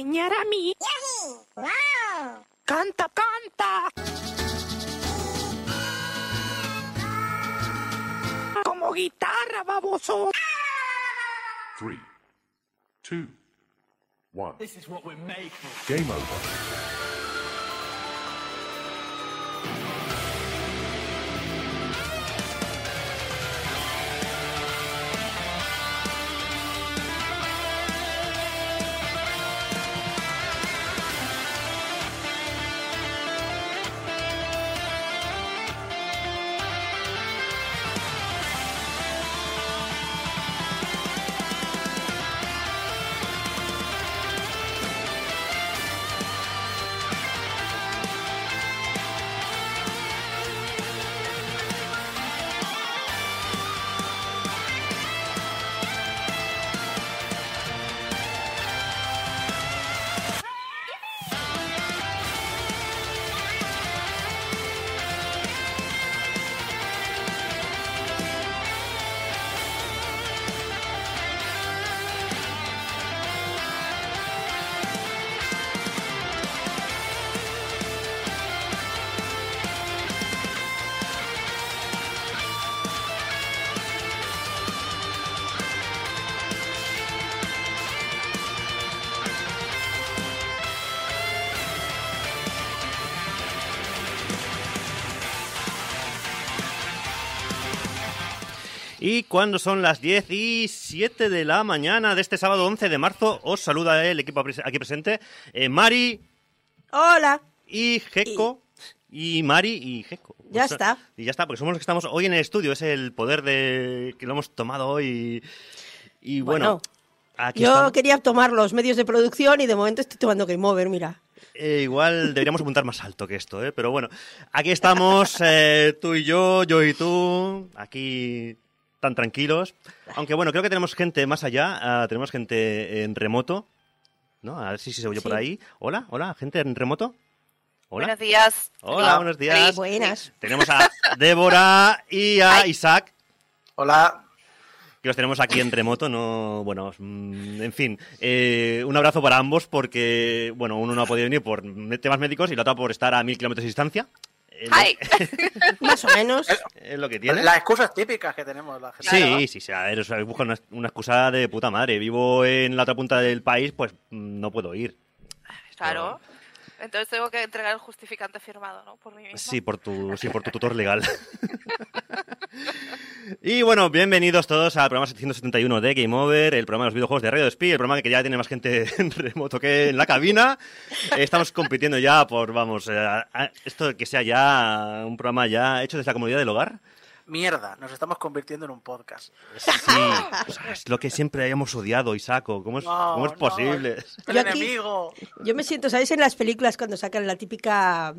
enseñar a mí? ¡Canta, canta! Como guitarra, baboso. Three, two, one. This is what we're made for. Game over. Cuando son las 10 y 7 de la mañana de este sábado 11 de marzo, os saluda el equipo aquí presente, eh, Mari Hola. y Gecko. Y Mari y Gecko. Ya está. Y ya está, porque somos los que estamos hoy en el estudio. Es el poder de que lo hemos tomado hoy. Y bueno, Bueno, aquí Yo estamos. quería tomar los medios de producción y de momento estoy tomando Game Over, mira. Eh, igual deberíamos apuntar más alto que esto, ¿eh? Pero bueno, aquí estamos, eh, tú y yo, yo y tú, aquí tan tranquilos. Aunque bueno, creo que tenemos gente más allá, ah, tenemos gente en remoto, ¿no? A ver si, si se oye por ahí. Hola, hola, gente en remoto. Hola. Buenos días. Hola, buenos días. Buenas. Tenemos a Débora y a Isaac, Hola. que los tenemos aquí en remoto, no, bueno, mm, en fin, eh, un abrazo para ambos porque, bueno, uno no ha podido venir por temas médicos y la otra por estar a mil kilómetros de distancia. Lo-. Más o menos. Es lo que tiene. Las excusas típicas que tenemos la gente. Sí, sí, sí, a ver, o sea, busco una, una excusa de puta madre. Vivo en la otra punta del país, pues mm, no puedo ir. Claro. Entonces tengo que entregar el justificante firmado, ¿no? Por mí mismo. Sí, por tu, sí, por tu tutor legal. y bueno, bienvenidos todos al programa 771 de Game Over, el programa de los videojuegos de Radio Speed, el programa que ya tiene más gente en remoto que en la cabina. Estamos compitiendo ya por, vamos, eh, esto que sea ya un programa ya hecho desde la comunidad del hogar. Mierda, nos estamos convirtiendo en un podcast. Sí, o sea, es lo que siempre hayamos odiado, Isaco. ¿Cómo es, No, cómo es no, posible? El Yo aquí- enemigo. Yo me siento, ¿sabes? En las películas cuando sacan la típica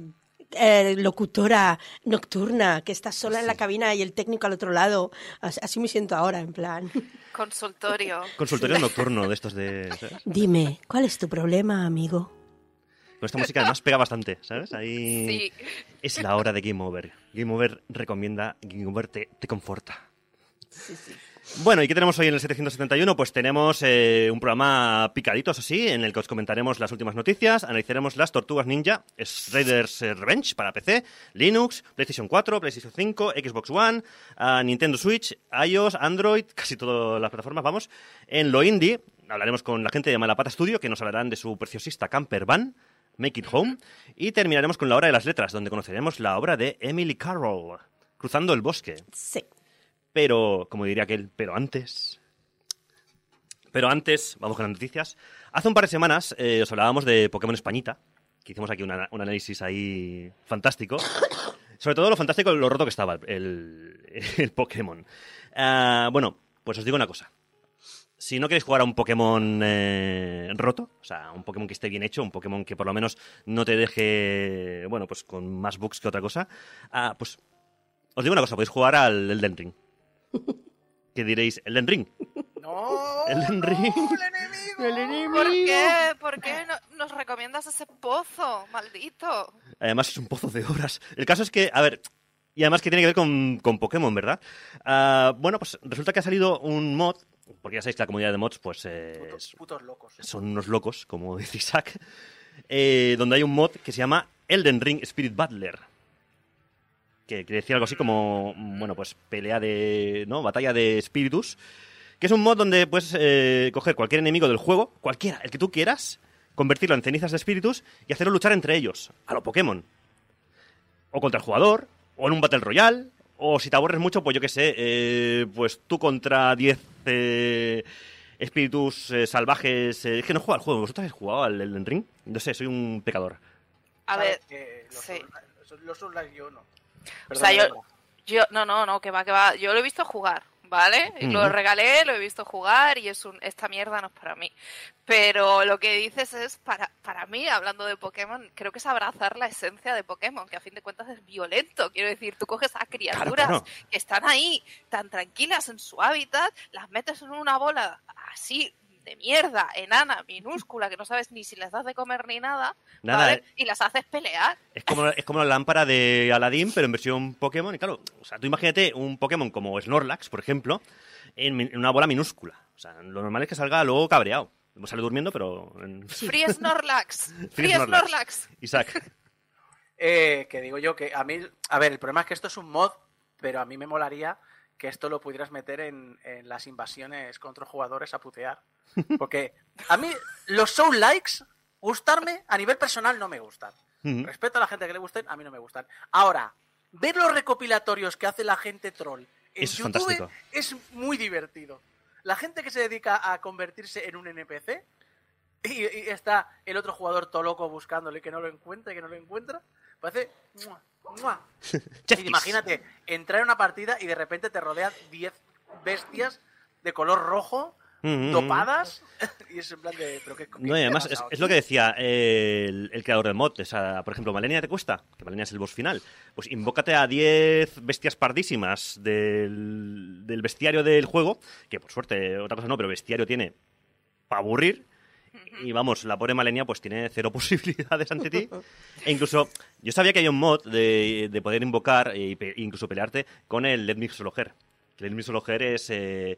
eh, locutora nocturna que está sola en la cabina y el técnico al otro lado. As- Así me siento ahora, en plan. Consultorio. Consultorio nocturno de estos de... ¿sabes? Dime, ¿cuál es tu problema, amigo? Con esta música además pega bastante, ¿sabes? Ahí Sí. es la hora de Game Over. Game Over recomienda, Game Over te, te conforta. Bueno, ¿y qué tenemos hoy en el 771? Pues tenemos eh, un programa picadito, eso sí, en el que os comentaremos las últimas noticias, analizaremos las Tortugas Ninja, Raiders eh, Revenge para PC, Linux, PlayStation 4, PlayStation 5, Xbox One, Nintendo Switch, iOS, Android, casi todas las plataformas, vamos. En lo indie hablaremos con la gente de Malapata Studio, que nos hablarán de su preciosista camper van, Make It Home, y terminaremos con la hora de las letras, donde conoceremos la obra de Emily Carroll, Cruzando el Bosque. Sí. Pero, como diría aquel, pero antes. Pero antes, vamos con las noticias. Hace un par de semanas eh, os hablábamos de Pokémon Españita, que hicimos aquí una- un análisis ahí fantástico. Sobre todo lo fantástico, lo roto que estaba el, el Pokémon. Ah, bueno, pues os digo una cosa. Si no queréis jugar a un Pokémon eh, roto, o sea, un Pokémon que esté bien hecho, un Pokémon que por lo menos no te deje, bueno, pues con más bugs que otra cosa, ah, pues os digo una cosa, podéis jugar al Elden Ring. ¿Qué diréis? ¿Elden Ring? No. Elden Ring. El enemigo. ¿Por qué? ¿Por qué no- nos recomiendas ese pozo? Maldito. Además es un pozo de horas. El caso es que, a ver, y además que tiene que ver con, con Pokémon, ¿verdad? Ah, bueno, pues resulta que ha salido un mod porque ya sabéis que la comunidad de mods, pues, eh, Putos, es- putos locos. son unos locos, como dice Isaac, eh, donde hay un mod que se llama Elden Ring Spirit Butler. Que quiere decir algo así como, bueno, pues pelea de, ¿no? Batalla de espíritus. Que es un mod donde puedes eh, coger cualquier enemigo del juego, cualquiera, el que tú quieras, convertirlo en cenizas de espíritus y hacerlo luchar entre ellos, a lo Pokémon. O contra el jugador, o en un Battle Royale, o si te aburres mucho, pues yo qué sé, eh, pues tú contra 10 eh, espíritus eh, salvajes. eh, es que no he jugado al juego, ¿vosotros habéis jugado al Elden Ring? No sé, soy un pecador. A ver, los sí. Souls- los Souls yo no. O sea, yo- Yo, no, no, no, que va, que va. Yo lo he visto jugar, ¿vale? Y Lo regalé, lo he visto jugar y es un, esta mierda no es para mí. Pero lo que dices es, para, para mí, hablando de Pokémon, creo que es abrazar la esencia de Pokémon, que a fin de cuentas es violento. Quiero decir, tú coges a criaturas claro. que están ahí, tan tranquilas en su hábitat, las metes en una bola así de mierda, enana, minúscula, que no sabes ni si les das de comer ni nada, Nada, ¿vale? eh. Y las haces pelear. Es como, es como la lámpara de Aladdin, pero en versión Pokémon. Y claro, o sea, tú imagínate un Pokémon como Snorlax, por ejemplo, en, una bola minúscula. O sea, lo normal es que salga luego cabreado. Sale durmiendo, pero... en- Free Snorlax. Free Free Snorlax. Snorlax. Isaac. Eh, que digo yo que a mí, a ver, el problema es que esto es un mod, pero a mí me molaría que esto lo pudieras meter en, en las invasiones contra jugadores a putear. Porque a mí los Soul Likes, gustarme a nivel personal no me gustan. Respeto a la gente que le gusten, a mí no me gustan. Ahora, ver los recopilatorios que hace la gente troll en Eso es YouTube fantástico. es muy divertido. La gente que se dedica a convertirse en un NPC y, y está el otro jugador todo loco buscándole que no lo encuentra que no lo encuentra, parece... ¡mua! ¡mua! Chefkis. Imagínate, entrar en una partida y de repente te rodean 10 bestias de color rojo, Dopadas, y es en plan de... ¿pero qué, No, y además es, es lo que decía eh, el, el creador del mod. O sea, por ejemplo, Malenia te cuesta, que Malenia es el boss final. Pues invócate a 10 bestias pardísimas del, del bestiario del juego, que por suerte, otra cosa no, pero bestiario tiene para aburrir. Y vamos, la pobre Malenia pues tiene cero posibilidades ante ti. E incluso, yo sabía que hay un mod de, de poder invocar e incluso pelearte con el Let Mixologer. Que el Let Mixologer es eh,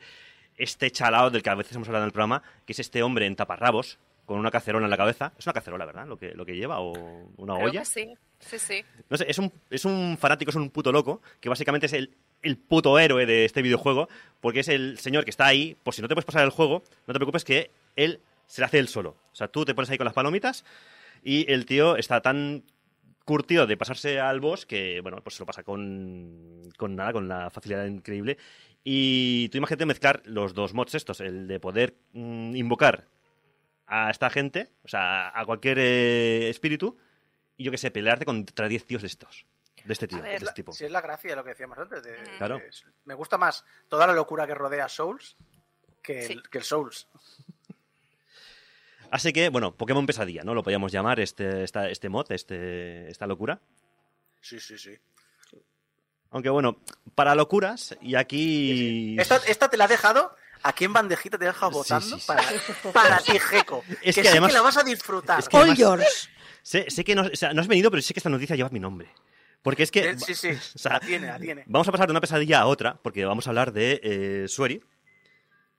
este chalao del que a veces hemos hablado en el programa, que es este hombre en taparrabos, con una cacerola en la cabeza. Es una cacerola, ¿verdad? Lo que, lo que lleva, o una Creo olla. que sí. Sí, sí. No sé, es un, es un fanático, es un puto loco, que básicamente es el, el puto héroe de este videojuego, porque es el señor que está ahí, por si no te puedes pasar el juego, no te preocupes que él se lo hace él solo. O sea, tú te pones ahí con las palomitas y el tío está tan curtido de pasarse al boss que, bueno, pues se lo pasa con, con nada, con la facilidad increíble. Y tú imagínate mezclar los dos mods estos, el de poder mm, invocar a esta gente, o sea, a cualquier eh, espíritu, y yo que sé, pelearte contra 10 tíos de estos. De este tío, de ver, este tipo. Si es la gracia de lo que decíamos antes. de- Claro. de- me gusta más toda la locura que rodea Souls que el, Sí. que el Souls. Así que, bueno, Pokémon Pesadilla, ¿no? Lo podíamos llamar este, esta- este mod, este, esta locura. Sí, sí, sí. Aunque bueno, para locuras, y aquí... Esta, esta te la ha dejado aquí en bandejita, te Sí, votando sí, sí. para, para ti, Jeco. Es que, que sé además- que la vas a disfrutar. es que- All además- yours. Sé, sé que no, o sea, no has venido, pero sé que esta noticia lleva mi nombre. Porque es que... Eh, sí, sí, o sea, la tiene, la tiene. Vamos a pasar de una pesadilla a otra, porque vamos a hablar de eh, Sueri,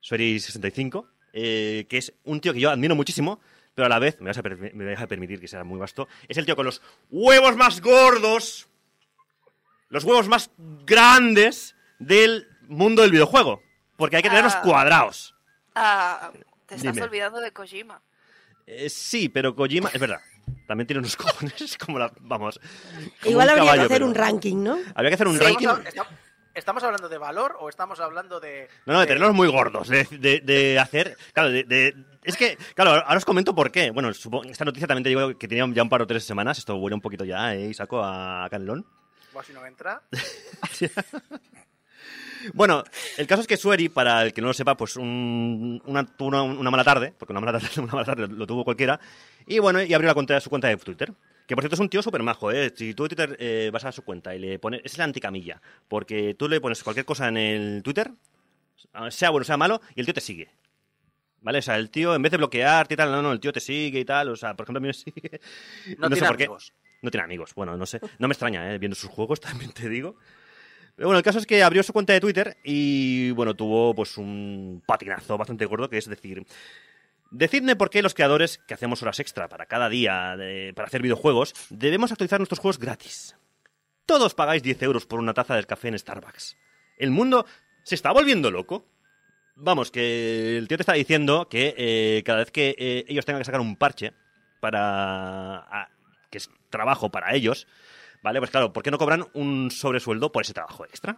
Sueri65, eh, que es un tío que yo admiro muchísimo, pero a la vez, me vas, a me vas a permitir que sea muy vasto, es el tío con los huevos más gordos, los huevos más grandes del mundo del videojuego, porque hay que tenerlos Ah. cuadrados. Ah, te estás Dime. olvidando de Kojima. Eh, sí, pero Kojima, es verdad, también tiene unos cojones como la, vamos. como Igual habría caballo, que hacer pero- un ranking, ¿no? Habría que hacer un Sí. ranking. ¿Estamos, ¿Estamos hablando de valor o estamos hablando de.? No, no, de tenerlos muy gordos, de, de- de hacer... Claro, de, de- es que, claro, ahora os comento por qué. Bueno, supongo- esta noticia también te digo que tenía ya un par o tres semanas, esto huele un poquito ya, ¿eh? Y saco a Canelón. Bueno, si no entra. Bueno, el caso es que Sueri, para el que no lo sepa, pues un- una, tuvo una, una mala tarde, porque una mala tarde, una mala tarde lo tuvo cualquiera, y bueno, y abrió la cuenta, su cuenta de Twitter. Que por cierto es un tío súper majo, ¿eh? Si tú en Twitter eh, vas a su cuenta y le pones... Es la anticamilla, porque tú le pones cualquier cosa en el Twitter, sea bueno, sea malo, y el tío te sigue. ¿Vale? O sea, el tío, en vez de bloquearte y tal, no, no, el tío te sigue y tal. O sea, por ejemplo, a mí me sigue. No, sé tiene por qué. No tiene amigos. Bueno, no sé. No me extraña, ¿eh? Viendo sus juegos, también te digo. Pero bueno, el caso es que abrió su cuenta de Twitter y bueno, tuvo pues un patinazo bastante gordo, que es decir, decidme por qué los creadores que hacemos horas extra para cada día para hacer videojuegos debemos actualizar nuestros juegos gratis. Todos pagáis 10 euros por una taza de café en Starbucks. ¿El mundo se está volviendo loco? Vamos, que el tío te está diciendo que eh, cada vez que eh, ellos tengan que sacar un parche para... que es trabajo para ellos, ¿vale? Pues claro, ¿por qué no cobran un sobresueldo por ese trabajo extra?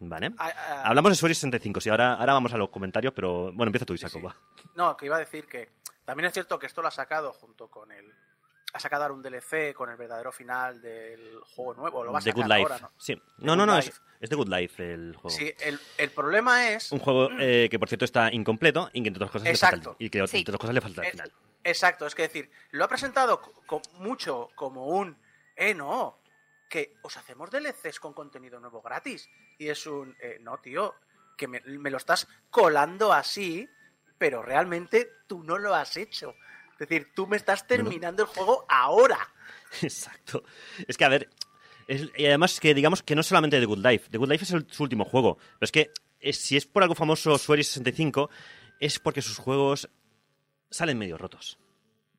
¿Vale? Ah, ah, Hablamos de Sueri 65, sí, ahora, ahora vamos a los comentarios, pero bueno, empieza tú, Isaco, sí. No, que iba a decir que también es cierto que esto lo ha sacado junto con el. Ha sacado ahora un DLC con el verdadero final del juego nuevo. Lo va a The sacar Good Life. ahora, ¿no? Sí. The No, no, Good no, es, Life. es The Good Life el juego. Sí, el, el problema es. Un juego eh, que, por cierto, está incompleto y que, entre otras cosas, le falta y que, entre otras cosas, le falta el Eh, final. Exacto, es que decir, lo ha presentado co- mucho como un. Eh, no, que os hacemos DLCs con contenido nuevo gratis. Y es un. eh, no, tío, que me, me lo estás colando así, pero realmente tú no lo has hecho. Es decir, tú me estás terminando el juego ahora. Exacto. Es que, a ver, es- y además que digamos que no solamente The Good Life. The Good Life es el- su último juego. Pero es que es- si es por algo famoso Sueri 65, es porque sus juegos salen medio rotos.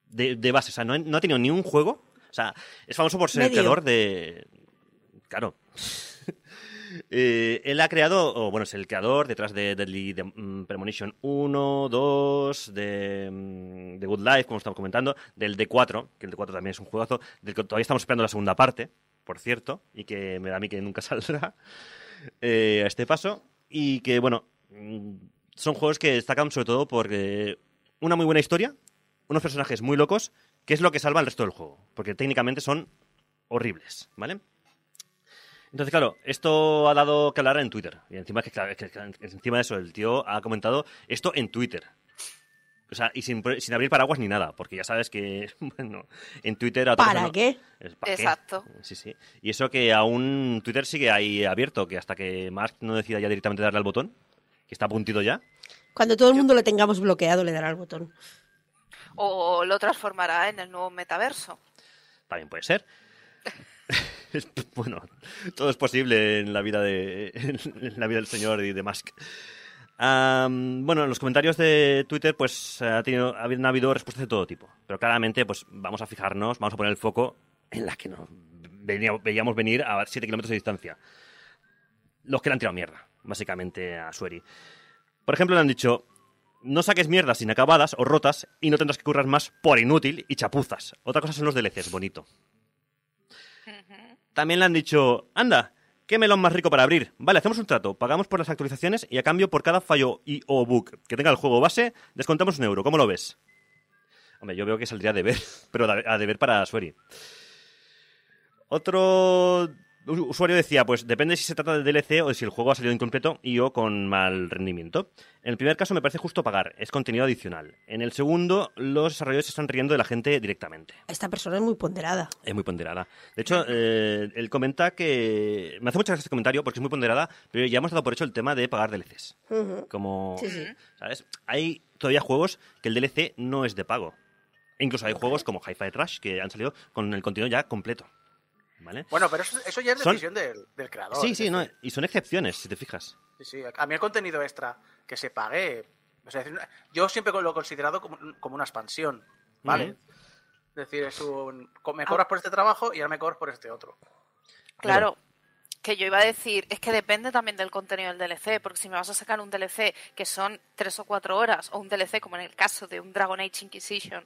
De, de base, o sea, no, no ha tenido ni un juego. O sea, es famoso por ser el creador de... Claro. Eh, él ha creado, o bueno, es el creador detrás de Deadly de, mm, Premonition 1, 2, de mm, The Good Life, como estamos comentando, del D4, que el D4 también es un juegazo, del que todavía estamos esperando la segunda parte, por cierto, y que me da a mí que nunca saldrá eh, a este paso, y que, bueno, mm, son juegos que destacan sobre todo por eh, una muy buena historia, unos personajes muy locos, que es lo que salva el resto del juego, porque técnicamente son horribles, ¿vale? Entonces, claro, esto ha dado que hablar en Twitter. Y encima, que, claro, que- que- encima de eso, el tío ha comentado esto en Twitter. O sea, y sin, sin abrir paraguas ni nada, porque ya sabes que, bueno, en Twitter... a ¿Para qué? es, ¿para qué? Exacto. Sí, sí. Y eso que aún Twitter sigue ahí abierto, que hasta que Mark no decida ya directamente darle al botón, que está a puntito ya. Cuando todo el mundo lo tengamos bloqueado, le dará el botón. O lo transformará en el nuevo metaverso. También puede ser. Bueno, todo es posible en la vida de la vida del señor y de Musk. Bueno, en los comentarios de Twitter, pues ha tenido, ha habido, ha habido respuestas de todo tipo. Pero claramente, pues vamos a fijarnos, vamos a poner el foco en la que nos veíamos venir a 7 kilómetros de distancia. Los que le han tirado mierda, básicamente, a Sueri. Por ejemplo, le han dicho, no saques mierdas inacabadas o rotas y no tendrás que currar más por inútil y chapuzas. Otra cosa son los DLCs, bonito. También le han dicho, anda, qué melón más rico para abrir. Vale, hacemos un trato, pagamos por las actualizaciones y a cambio por cada fallo y o bug que tenga el juego base, descontamos un euro. ¿Cómo lo ves? Hombre, yo veo que saldría a deber, pero a deber para Sueri. Otro usuario decía, pues depende si se trata de DLC o de si el juego ha salido incompleto y o con mal rendimiento. En el primer caso me parece justo pagar, es contenido adicional. En el segundo, los desarrolladores se están riendo de la gente directamente. Esta persona es muy ponderada. Es muy ponderada. De hecho, eh, él comenta que... Me hace mucha gracia este comentario porque es muy ponderada, pero ya hemos dado por hecho el tema de pagar DLCs. Como... Sí, sí. ¿Sabes? Hay todavía juegos que el DLC no es de pago. E incluso hay juegos como Hi-Fi Rush que han salido con el contenido ya completo. ¿Vale? Bueno, pero eso, eso ya es Son- decisión del, del creador. Sí, sí, no, y son excepciones, si te fijas. sí, sí. A mí el contenido extra que se pague. o sea, es decir, yo siempre lo he considerado como, como una expansión. ¿Vale? Es decir, es un. Me cobras por este trabajo y ahora me cobras por este otro. Claro, que yo iba a decir, es que depende también del contenido del DLC, porque si me vas a sacar un DLC que son tres o cuatro horas, o un DLC como en el caso de un Dragon Age Inquisition,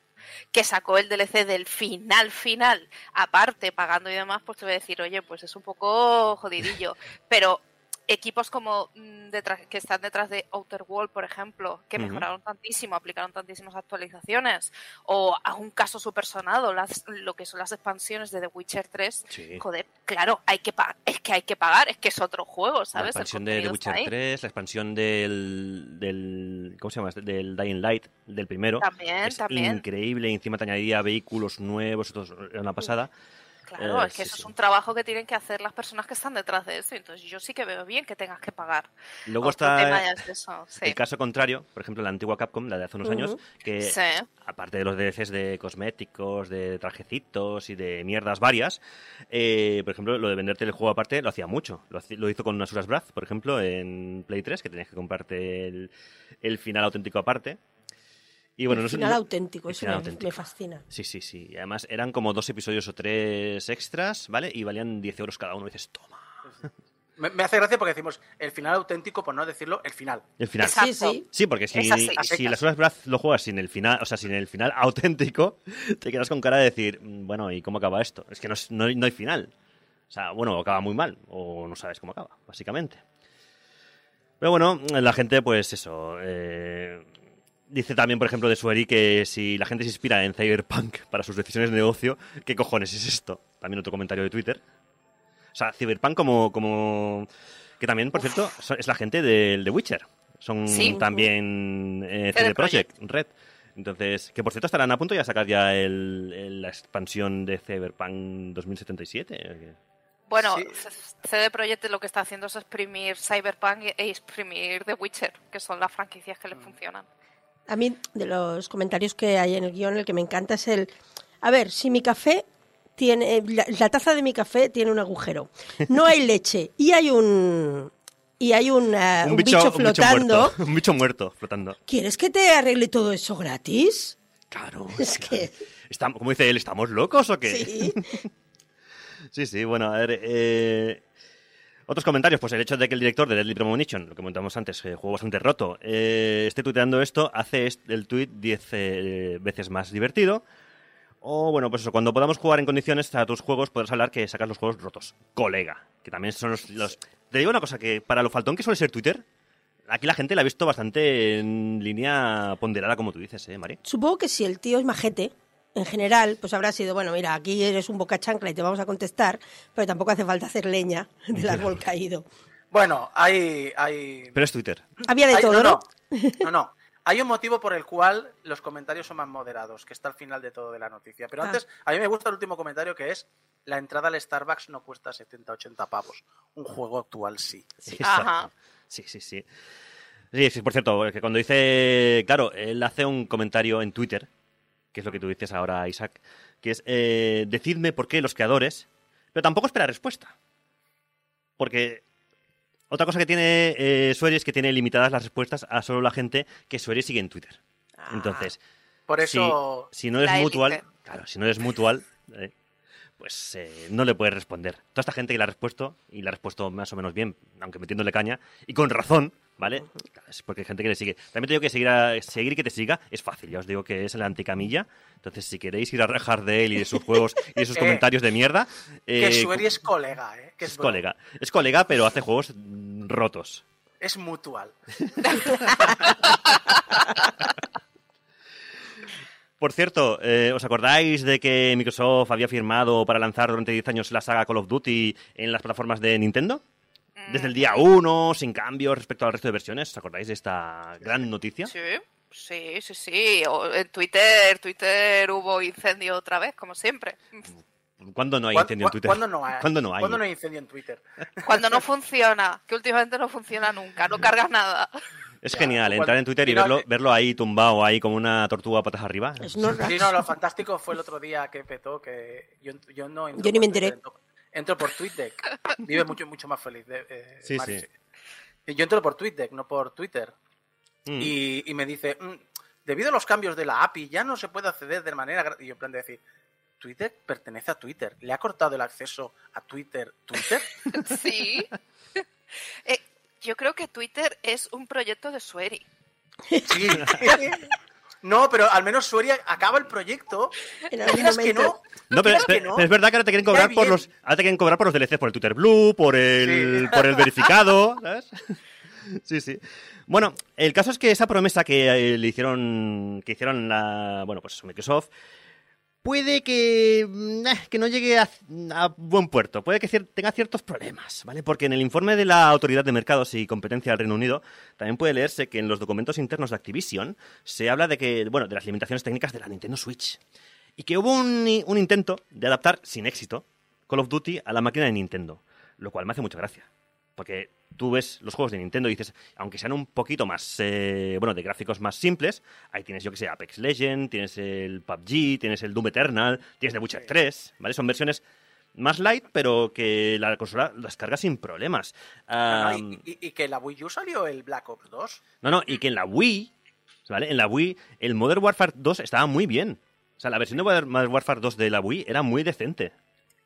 que sacó el DLC del final final, aparte pagando y demás, pues te voy a decir, oye, pues es un poco jodidillo. Pero equipos como mm, detrás, que están detrás de Outer World, por ejemplo, que mejoraron tantísimo, aplicaron tantísimas actualizaciones, o a un caso super sonado, las, lo que son las expansiones de The Witcher 3, Sí. joder, claro, hay que pagar, es que hay que pagar, es que es otro juego, La ¿sabes? El expansión de The Witcher ahí. 3, la expansión del, del. ¿Cómo se llama? Del Dying Light, del primero. También, es también. increíble. Encima te añadía vehículos nuevos, esto era una pasada. Claro, Eh, es que sí, eso sí. es un trabajo que tienen que hacer las personas que están detrás de eso. Entonces yo sí que veo bien que tengas que pagar. Luego el está eso, sí. el caso contrario, por ejemplo, la antigua Capcom, la de hace unos años, que aparte de los DLCs de cosméticos, de trajecitos y de mierdas varias, eh, por ejemplo, lo de venderte el juego aparte lo hacía mucho. Lo, hizo con Asuras Wrath, por ejemplo, en Play 3, que tenías que comprarte el, el final auténtico aparte. Y bueno, el final no- auténtico, el eso final me, auténtico. me fascina. Sí, sí, sí. Y además eran como dos episodios o tres extras, ¿vale? Y valían 10 euros cada uno. Y dices, toma. Me, me hace gracia porque decimos el final auténtico, por no decirlo, el final. El final. Exacto. Sí, sí. Sí, porque si, si las horas Wrath lo juegas sin el final, o sea, sin el final auténtico, te quedas con cara de decir, "Mm, bueno, ¿y cómo acaba esto? Es que no, no hay- no hay final. O sea, bueno, acaba muy mal, o no sabes cómo acaba, básicamente. Pero bueno, la gente, pues eso. eh, dice también, por ejemplo, de Sueri que si la gente se inspira en Cyberpunk para sus decisiones de negocio, ¿qué cojones es esto? También otro comentario de Twitter. O sea, Cyberpunk como... como que también, por cierto, es la gente del The Witcher. Son Sí. también eh, CD Projekt Red. Entonces, que por cierto estarán a punto ya de sacar ya el- el- la expansión de Cyberpunk 2077. Bueno, Sí. C- CD Projekt lo que está haciendo es exprimir Cyberpunk e exprimir The Witcher, que son las franquicias Mm. que le funcionan. A mí, de los comentarios que hay en el guion, el que me encanta es el... A ver, si mi café tiene... La, la taza de mi café tiene un agujero. No hay leche y hay un... Y hay un, eh, un bicho, un bicho flotando. muerto. Un bicho muerto flotando. ¿Quieres que te arregle todo eso gratis? Claro. Es que... Estamos, como dice él, ¿estamos locos o qué? Sí. Sí, sí, bueno, a ver. eh, Otros comentarios, pues el hecho de que el director de Deadly Premonition, lo que comentamos antes, eh, juego bastante roto, eh, esté tuiteando esto, hace el tweet 10 eh, veces más divertido. O bueno, pues eso, cuando podamos jugar en condiciones a tus juegos, podrás hablar que sacas los juegos rotos. Colega, que también son los, los- Te digo una cosa, que para lo faltón que suele ser Twitter, aquí la gente la ha visto bastante en línea ponderada, como tú dices, ¿eh, Mari? Supongo que si el tío es majete, en general, pues habrá sido, bueno, mira, aquí eres un boca chancla y te vamos a contestar, pero tampoco hace falta hacer leña del árbol caído. Bueno, hay. hay... Pero es Twitter. Había de hay- todo, ¿no? no, no, no. Hay un motivo por el cual los comentarios son más moderados, que está al final de todo de la noticia. Pero Ah. antes, a mí me gusta el último comentario que es: la entrada al Starbucks no cuesta 70, 80 pavos. Un juego actual sí. Exacto. Ajá. Sí, sí, sí. Sí, sí, por cierto, que cuando dice, claro, él hace un comentario en Twitter, que es lo que tú dices ahora, Isaac, que es, eh, decidme por qué los creadores, pero tampoco espera respuesta. Porque otra cosa que tiene eh, Sueri es que tiene limitadas las respuestas a solo la gente que Sueri sigue en Twitter. Entonces, Por si, eso. si no es La mutual, élite. claro, si no es mutual, eh, pues eh, no le puedes responder. Toda esta gente que le ha respuesto, y le ha respuesto más o menos bien, aunque metiéndole caña, y con razón, ¿vale? Es porque hay gente que le sigue. También te digo que seguir, a- seguir y que te siga es fácil, ya os digo que es la anticamilla. Entonces, si queréis ir a rajar de él y de sus juegos y de sus Eh, comentarios de mierda, Que eh, Sueri es colega, ¿eh? Que es, colega. Es colega, pero hace juegos rotos. Es mutual. Por cierto, eh, ¿os acordáis de que Microsoft había firmado para lanzar durante 10 años la saga Call of Duty en las plataformas de Nintendo? Desde el día 1, sin cambios respecto al resto de versiones. ¿Os acordáis de esta gran noticia? Sí, sí, sí, sí. En Twitter, Twitter hubo incendio otra vez, como siempre. ¿Cuándo no hay ¿Cuán- incendio en Twitter? ¿Cuándo no hay? ¿Cuándo no hay? ¿Cuándo no hay incendio en Twitter? Cuando no funciona, que últimamente no funciona nunca, no cargas nada. Es Ya, genial cuando- entrar en Twitter y no- verlo, verlo ahí tumbado, ahí como una tortuga patas arriba. Es no Sí, no, lo fantástico fue el otro día que petó, que yo, yo no Yo ni me enteré. Entro por TweetDeck. Vive mucho, mucho más feliz. de- eh, Sí, sí. Yo entro por TweetDeck, no por Twitter. Mm. Y, y me dice, "Mm, debido a los cambios de la API, ya no se puede acceder de manera... gra-". Y yo en plan de decir, Twitter pertenece a Twitter. ¿Le ha cortado el acceso a Twitter Twitter? Sí. Eh, yo creo que Twitter es un proyecto de Sueri. Sí. no, pero al menos Sueria acaba el proyecto. En ¿Te algún creas que no? No, pero, ¿Creas que pero- no? pero es verdad que ahora te quieren cobrar por los, ahora te quieren cobrar por los DLCs, por el Twitter Blue, por el, Sí. por el verificado, ¿sabes? Sí, sí. Bueno, el caso es que esa promesa que eh, le hicieron, que hicieron la, bueno, pues Microsoft, puede que, mm, eh, que no llegue a, buen puerto, puede que tenga ciertos problemas, ¿vale? Porque en el informe de la Autoridad de Mercados y Competencia del Reino Unido también puede leerse que en los documentos internos de Activision se habla de que, bueno, de las limitaciones técnicas de la Nintendo Switch y que hubo un intento de adaptar sin éxito Call of Duty a la máquina de Nintendo, lo cual me hace mucha gracia. Porque tú ves los juegos de Nintendo y dices, aunque sean un poquito más, eh, bueno, de gráficos más simples, ahí tienes, yo que sé, Apex Legend, tienes el PUBG, tienes el Doom Eternal, tienes The Witcher 3, ¿vale? Son versiones más light, pero que la consola las carga sin problemas. No, no, y, y- y que en la Wii U salió el Black Ops 2. no, no, y que en la Wii, ¿vale? En la Wii, el Modern Warfare 2 estaba muy bien. O sea, la versión de Modern Modern Warfare 2 de la Wii era muy decente.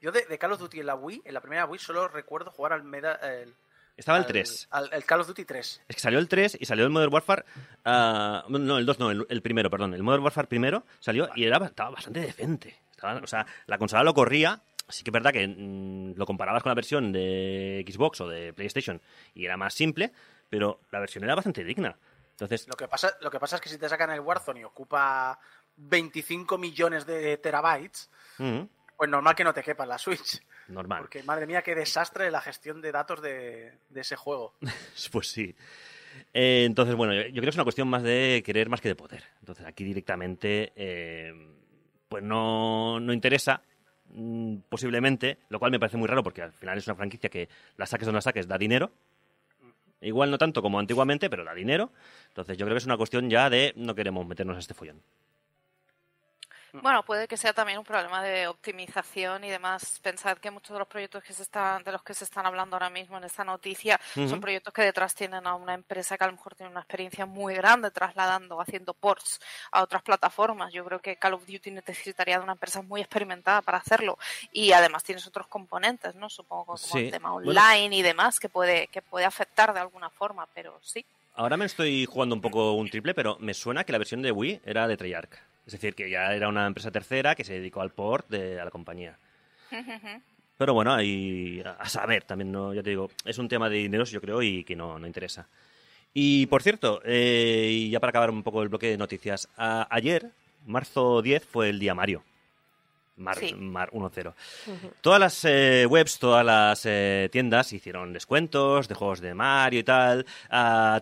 Yo de, de Call of Duty en la Wii, en la primera Wii, solo recuerdo jugar al Meda. El, Estaba el al- 3. al- el Call of Duty 3. Es que salió el 3 y salió el Modern Warfare. ah, no, el 2 no, el, el primero, perdón. El Modern Warfare primero salió y era, estaba bastante decente. Estaba- o sea, la consola lo corría. Sí que es verdad que mm, lo comparabas con la versión de Xbox o de PlayStation y era más simple, pero la versión era bastante digna. Entonces, Lo que, pasa, lo que pasa es que si te sacan el Warzone y ocupa 25 millones de terabytes, pues normal que no te quepa la Switch. Normal. Porque madre mía, qué desastre la gestión de datos de, de ese juego. Pues sí. Eh, entonces, bueno, yo, yo creo que es una cuestión más de querer más que de poder. Entonces, aquí directamente, eh, pues no, no interesa, mm, posiblemente, lo cual me parece muy raro porque al final es una franquicia que la saques o no la saques da dinero. Igual no tanto como antiguamente, pero da dinero. Entonces, yo creo que es una cuestión ya de no queremos meternos a este follón. Bueno, puede que sea también un problema de optimización y demás. Pensad que muchos de los proyectos que se están, de los que se están hablando ahora mismo en esta noticia son proyectos que detrás tienen a una empresa que a lo mejor tiene una experiencia muy grande trasladando, haciendo ports a otras plataformas. Yo creo que Call of Duty necesitaría de una empresa muy experimentada para hacerlo. Y además tienes otros componentes, ¿no? Supongo como Sí. el tema Bueno. online y demás que puede, que puede afectar de alguna forma, pero sí. Ahora me estoy jugando un poco un triple, pero me suena que la versión de Wii era de Treyarch. Es decir, que ya era una empresa tercera que se dedicó al port de, a la compañía. Pero bueno, ahí a saber también, no, ya te digo, es un tema de dineros yo creo y que no, no interesa. Y por cierto, eh, y ya para acabar un poco el bloque de noticias, a- ayer, marzo 10, fue el día Mario. Mar, Sí. Mar 1.0. Todas las eh, webs, todas las eh, tiendas hicieron descuentos de juegos de Mario y tal.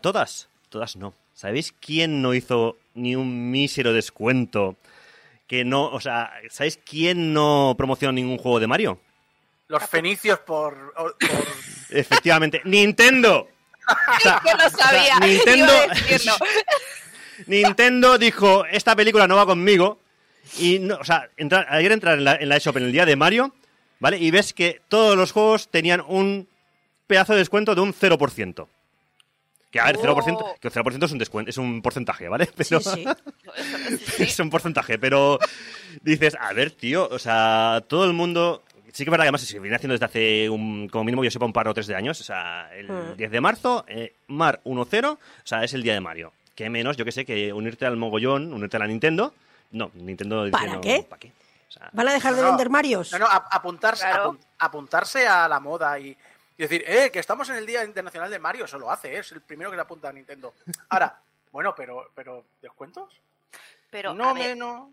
Todas, todas no. ¿Sabéis quién no hizo ni un mísero descuento? Que no, o sea, ¿sabéis quién no promocionó ningún juego de Mario? Los fenicios por, por- Efectivamente, Nintendo. O sea, Yo lo o sea, sabía. Nintendo. Nintendo dijo, esta película no va conmigo. Y, no, o sea, ayer entrar en la, en la eShop en el día de Mario, ¿vale? Y ves que todos los juegos tenían un pedazo de descuento de un 0%. Que a ver, Oh. 0%, que el 0% es un descuento, es un porcentaje, ¿vale? Pero, Sí, es un porcentaje, pero dices, a ver, tío, o sea, todo el mundo... Sí que es verdad que además se viene haciendo desde hace un, como mínimo yo sepa un par o tres de años, o sea, el Mm. 10 de marzo, eh, Mar 1.0, o sea, es el día de Mario. Que menos, yo que sé, que unirte al mogollón, unirte a la Nintendo. No, Nintendo dice, ¿Para no, qué? ¿Para qué? O sea, ¿Van a dejar de No, vender Marios? No, no, a- apuntarse, Claro. apuntarse a la moda y, y decir, eh, que estamos en el Día Internacional de Mario, eso lo hace, ¿eh? es el primero que le apunta a Nintendo. Ahora, bueno, pero, pero ¿descuentos? Pero, no a me, ver, no.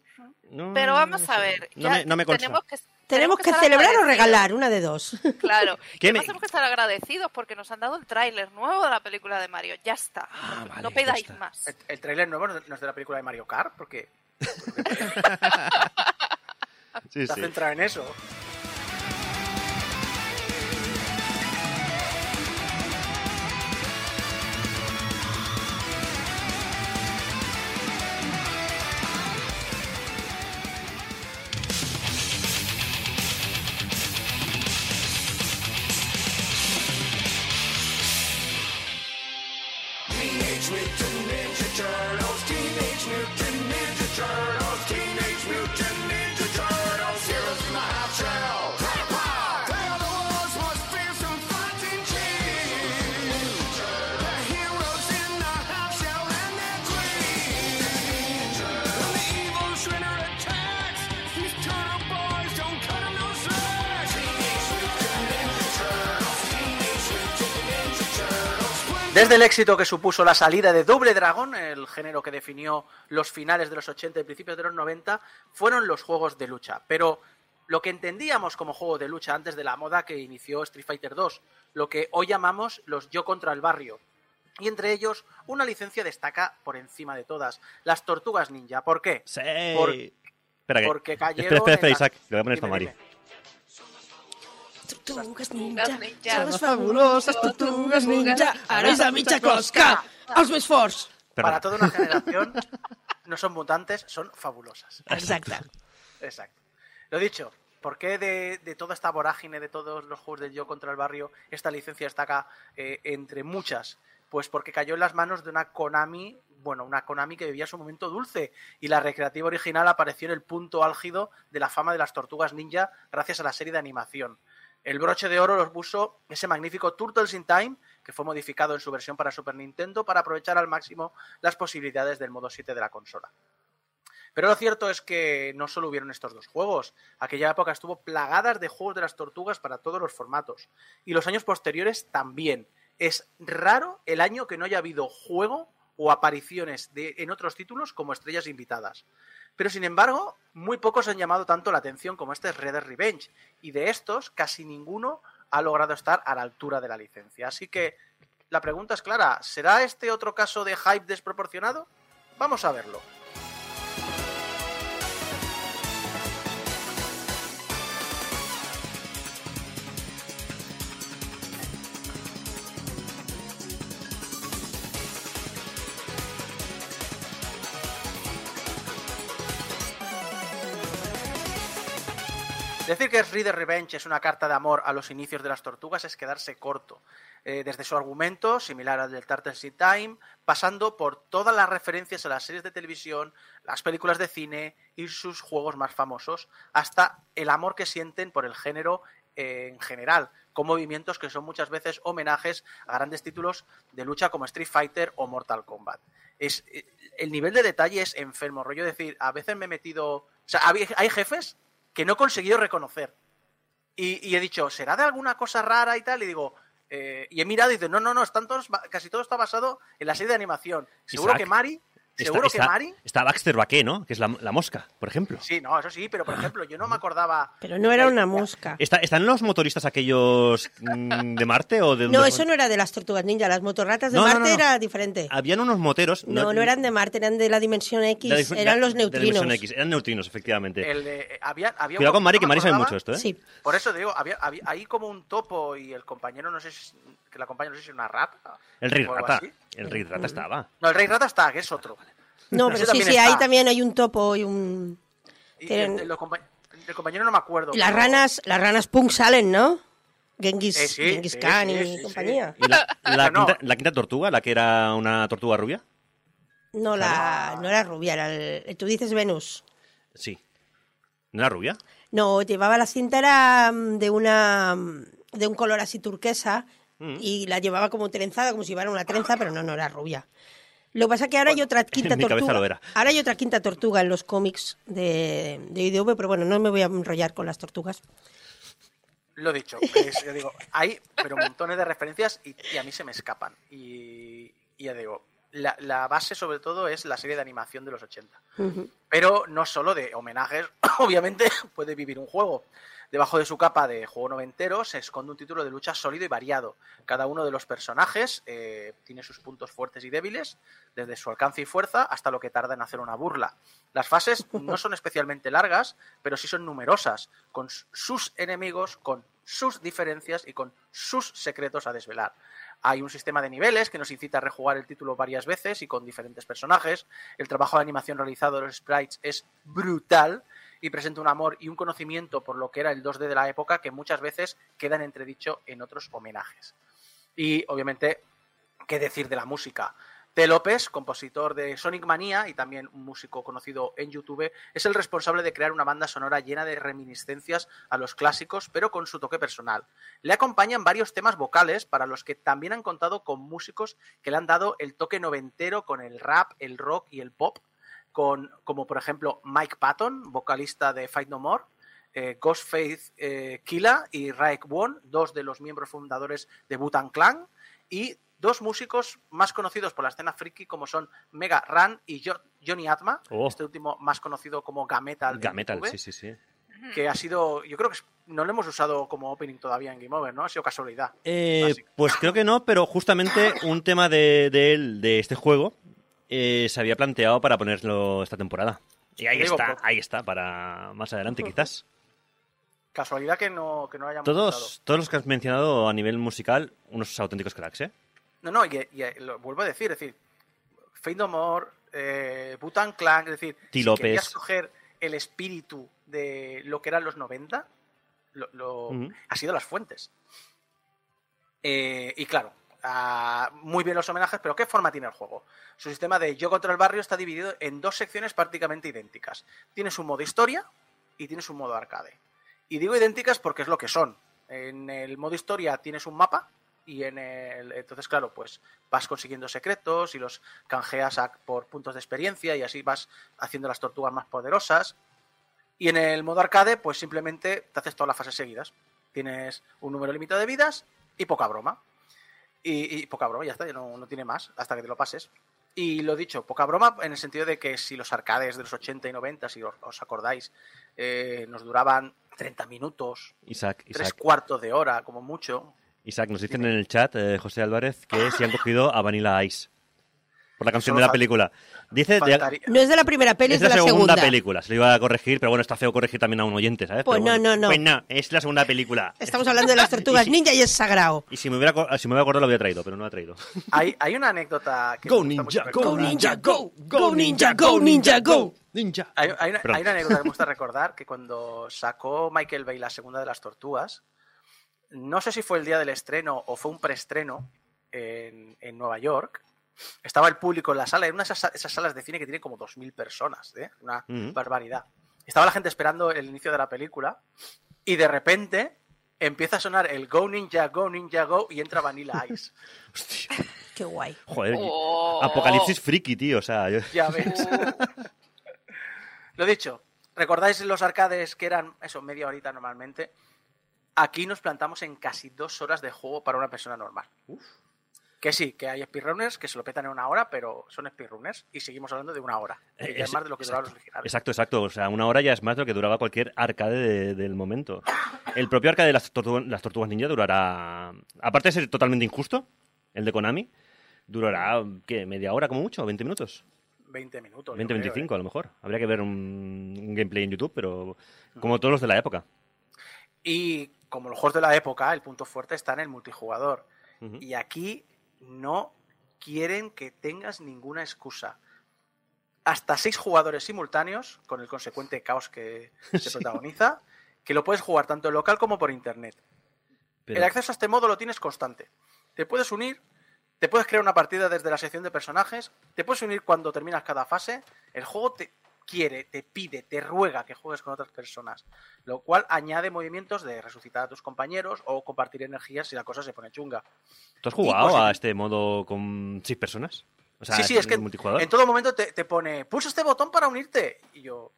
no, pero vamos no a ver. No me, no me consta. tenemos que, Tenemos que celebrar o regalar, una de dos. Claro. ¿Qué Y me- además tenemos que estar agradecidos porque nos han dado el tráiler nuevo de la película de Mario. Ya está. Ah, vale, no pedáis está. más. El, el tráiler nuevo no es de la película de Mario Kart, porque Sí, te sí. en eso. Desde el éxito que supuso la salida de Double Dragon, el género que definió los finales de los 80 y principios de los 90, fueron los juegos de lucha. Pero lo que entendíamos como juego de lucha antes de la moda que inició Street Fighter 2, lo que hoy llamamos los yo contra el barrio. Y entre ellos, una licencia destaca por encima de todas, las Tortugas Ninja. ¿Por qué? Sí. Por- espera, que, porque cayeron espera, Isaac, voy a poner esto Mari. Dime. Tortugas ninja, ninja. són les fabuloses tortugas ninja, ara és la mitja closca, els més forts. Para toda una generación, no son mutantes, son fabulosas. Exacte. Exacto. Lo dicho, ¿por qué de, de toda esta vorágine de todos los juegos del yo contra el barrio esta licencia destaca eh, entre muchas? Pues porque cayó en las manos de una Konami, bueno, una Konami que vivía su momento dulce y la recreativa original apareció en el punto álgido de la fama de las tortugas ninja gracias a la serie de animación. El broche de oro los puso ese magnífico Turtles in Time, que fue modificado en su versión para Super Nintendo para aprovechar al máximo las posibilidades del modo 7 de la consola. Pero lo cierto es que no solo hubieron estos dos juegos. Aquella época estuvo plagadas de juegos de las tortugas para todos los formatos. Y los años posteriores también. Es raro el año que no haya habido juego o apariciones de, en otros títulos como estrellas invitadas. Pero sin embargo, muy pocos han llamado tanto la atención como este Red Revenge. Y de estos, casi ninguno ha logrado estar a la altura de la licencia. Así que la pregunta es clara. ¿Será este otro caso de hype desproporcionado? Vamos a verlo. Decir que Reader Revenge es una carta de amor a los inicios de las tortugas es quedarse corto. Eh, desde su argumento, similar al del Turtles in Time, pasando por todas las referencias a las series de televisión, las películas de cine y sus juegos más famosos, hasta el amor que sienten por el género en general, con movimientos que son muchas veces homenajes a grandes títulos de lucha como Street Fighter o Mortal Kombat. Eh, el nivel de detalle es enfermo, rollo decir, a veces me he metido... O sea, hay jefes que no he conseguido reconocer. Y, y he dicho, ¿será de alguna cosa rara y tal? Y digo, eh, y he mirado y dice, no, no, no, están todos, casi todo está basado en la serie de animación. Seguro Isaac, que Mari, seguro está- que Mari, está Baxter Baqué, ¿no? Que es la, la mosca, por ejemplo. sí, no, eso sí, pero por ejemplo, yo no me acordaba. Pero no era una mosca. Está- ¿Están los motoristas aquellos mm, de Marte o de No, de- eso no era de las tortugas ninja. Las motorratas de No, Marte no, no. era diferente. Habían unos moteros. No, no eran de Marte, eran de la dimensión X. de la dif- eran los de la neutrinos. dimensión X, Eran neutrinos, efectivamente. El de- eh, había, había Cuidado con Mari, no que Mari sabe mucho esto, ¿eh? Sí. Por eso digo, había, había ahí como un topo y el compañero, no sé si, que la compañera no sé si es una rata. El rey rata. así. El rey rata estaba. No, el rey rata está, que es otro. No, pero sí, sí, está. ahí también hay un topo y un... Y Tienen- el, compañero no me acuerdo. Las pero- ranas, las ranas punk salen, ¿no? Genghis, Eh, sí, Genghis sí, Khan sí, y sí, sí. compañía. ¿Y la, la No. quinta, la quinta tortuga, la que era una tortuga rubia? No, la, no era rubia, era el, tú dices Venus. Sí. ¿No era rubia? No, llevaba la cinta era mm, de una mm, de un color así turquesa Mm. y la llevaba como trenzada, como si llevara una trenza, pero no, no era rubia. Lo que pasa es que ahora hay otra quinta tortuga. lo era. Ahora hay otra quinta tortuga en los cómics de, de IDV, pero bueno, no me voy a enrollar con las tortugas. Lo dicho, es- yo digo, hay pero montones de referencias y, y a mí se me escapan. Y, y ya digo, la, la base sobre todo es la serie de animación de los 80. Ujú. Pero no solo de homenajes, obviamente puede vivir un juego. Debajo de su capa de juego noventero se esconde un título de lucha sólido y variado. Cada uno de los personajes eh, tiene sus puntos fuertes y débiles, desde su alcance y fuerza hasta lo que tarda en hacer una burla. Las fases no son especialmente largas, pero sí son numerosas, con sus enemigos, con sus diferencias y con sus secretos a desvelar. Hay un sistema de niveles que nos incita a rejugar el título varias veces y con diferentes personajes. El trabajo de animación realizado de los sprites es brutal y presenta un amor y un conocimiento por lo que era el 2D de la época que muchas veces quedan entredicho en otros homenajes. Y obviamente, ¿qué decir de la música? T. López, compositor de Sonic Manía y también un músico conocido en YouTube, es el responsable de crear una banda sonora llena de reminiscencias a los clásicos, pero con su toque personal. Le acompañan varios temas vocales para los que también han contado con músicos que le han dado el toque noventero con el rap, el rock y el pop, con, como por ejemplo Mike Patton, vocalista de Fight No More, eh, Ghostface eh, Killa y Raek Won, dos de los miembros fundadores de Butan Clan, y dos músicos más conocidos por la escena friki como son Mega Ran y Jo- Johnny Atma, Oh. este último más conocido como Gametal. Gametal, sí, sí, sí. Que ha sido, yo creo que no lo hemos usado como opening todavía en Game Over, ¿no? Ha sido casualidad. Eh, pues creo que no, pero justamente un tema de, de él, de este juego, eh, se había planteado para ponerlo esta temporada. Y ahí Digo, está, pues- ahí está, para más adelante quizás. Casualidad que no, que no hayamos. Todos, todos los que has mencionado a nivel musical, unos auténticos cracks, ¿eh? No, no, y, y lo vuelvo a decir, es decir, Fate No More, eh, Butan Clan, es decir, Ti si López. querías coger el espíritu de lo que eran los 90, lo, ha sido las fuentes. Eh, y claro, muy bien los homenajes, pero ¿qué forma tiene el juego? Su sistema de Yo contra el barrio está dividido en dos secciones prácticamente idénticas. Tienes un modo historia y tienes un modo arcade. Y digo idénticas porque es lo que son. En el modo historia tienes un mapa y en el entonces claro, pues vas consiguiendo secretos y los canjeas por puntos de experiencia y así vas haciendo las tortugas más poderosas. Y en el modo arcade, pues simplemente te haces todas las fases seguidas. Tienes un número limitado de vidas y poca broma. Y, y poca broma, ya está, ya no, no tiene más hasta que te lo pases. Y lo dicho, poca broma en el sentido de que si los arcades de los 80 y 90, si os, os acordáis, eh, nos duraban 30 minutos, Isaac, tres Isaac, cuartos de hora, como mucho. Isaac, nos dicen en el chat, eh, José Álvarez, que si han cogido a Vanilla Ice. Por la canción Solo de la película. Dice, de- No es de la primera peli, es de la segunda, segunda. película. Se lo iba a corregir, pero bueno, está feo corregir también a un oyente, ¿sabes? Pues Pero no, bueno. no, no. Pues no, es la segunda película. Estamos hablando de las tortugas Y si- ninja y es sagrado. Y si me hubiera, si me hubiera acordado lo había traído, pero no lo ha traído. Hay, hay una anécdota que Go me gusta Ninja, go ninja, go, go ninja, go ninja, go. Ninja. Hay, hay una, Perdón. hay una anécdota que me gusta recordar que cuando sacó Michael Bay la segunda de las tortugas, no sé si fue el día del estreno o fue un preestreno en, en Nueva York, estaba el público en la sala, en una de esas, esas salas de cine que tienen como 2.000 personas, ¿eh? una barbaridad. Estaba la gente esperando el inicio de la película y de repente empieza a sonar el Go Ninja, Go Ninja, Go y entra Vanilla Ice. Hostia, Qué guay. joder. Oh. Apocalipsis friki, tío. O sea, yo- Ya ves. Lo dicho, ¿recordáis los arcades que eran eso, media horita normalmente? Aquí nos plantamos en casi dos horas de juego para una persona normal. Que sí, que hay speedrunners que se lo petan en una hora, pero son speedrunners y seguimos hablando de una hora. Que ya Eh, es más de lo que duraban los exacto, originales. Exacto, exacto. O sea, una hora ya es más de lo que duraba cualquier arcade de- del momento. El propio arcade de las, tortu- las Tortugas Ninja durará... Aparte de ser totalmente injusto, el de Konami, durará, ¿qué? ¿Media hora como mucho? ¿20 minutos? 20 minutos. yo 20, creo, 25 ¿eh? a lo mejor. Habría que ver un, un gameplay en YouTube, pero como todos los de la época. Y como los juegos de la época, el punto fuerte está en el multijugador. Y aquí no quieren que tengas ninguna excusa. Hasta seis jugadores simultáneos, con el consecuente caos que se protagoniza, que lo puedes jugar tanto en local como por internet. Pero- El acceso a este modo lo tienes constante. Te puedes unir, te puedes crear una partida desde la sección de personajes, te puedes unir cuando terminas cada fase. El juego te quiere, te pide, te ruega que juegues con otras personas, lo cual añade movimientos de resucitar a tus compañeros o compartir energías si la cosa se pone chunga. ¿Tú has jugado posible- a este modo con seis personas? O sea, sí, sí, es que multijugador. en todo momento te, te pone, pulsa este botón para unirte. Y yo,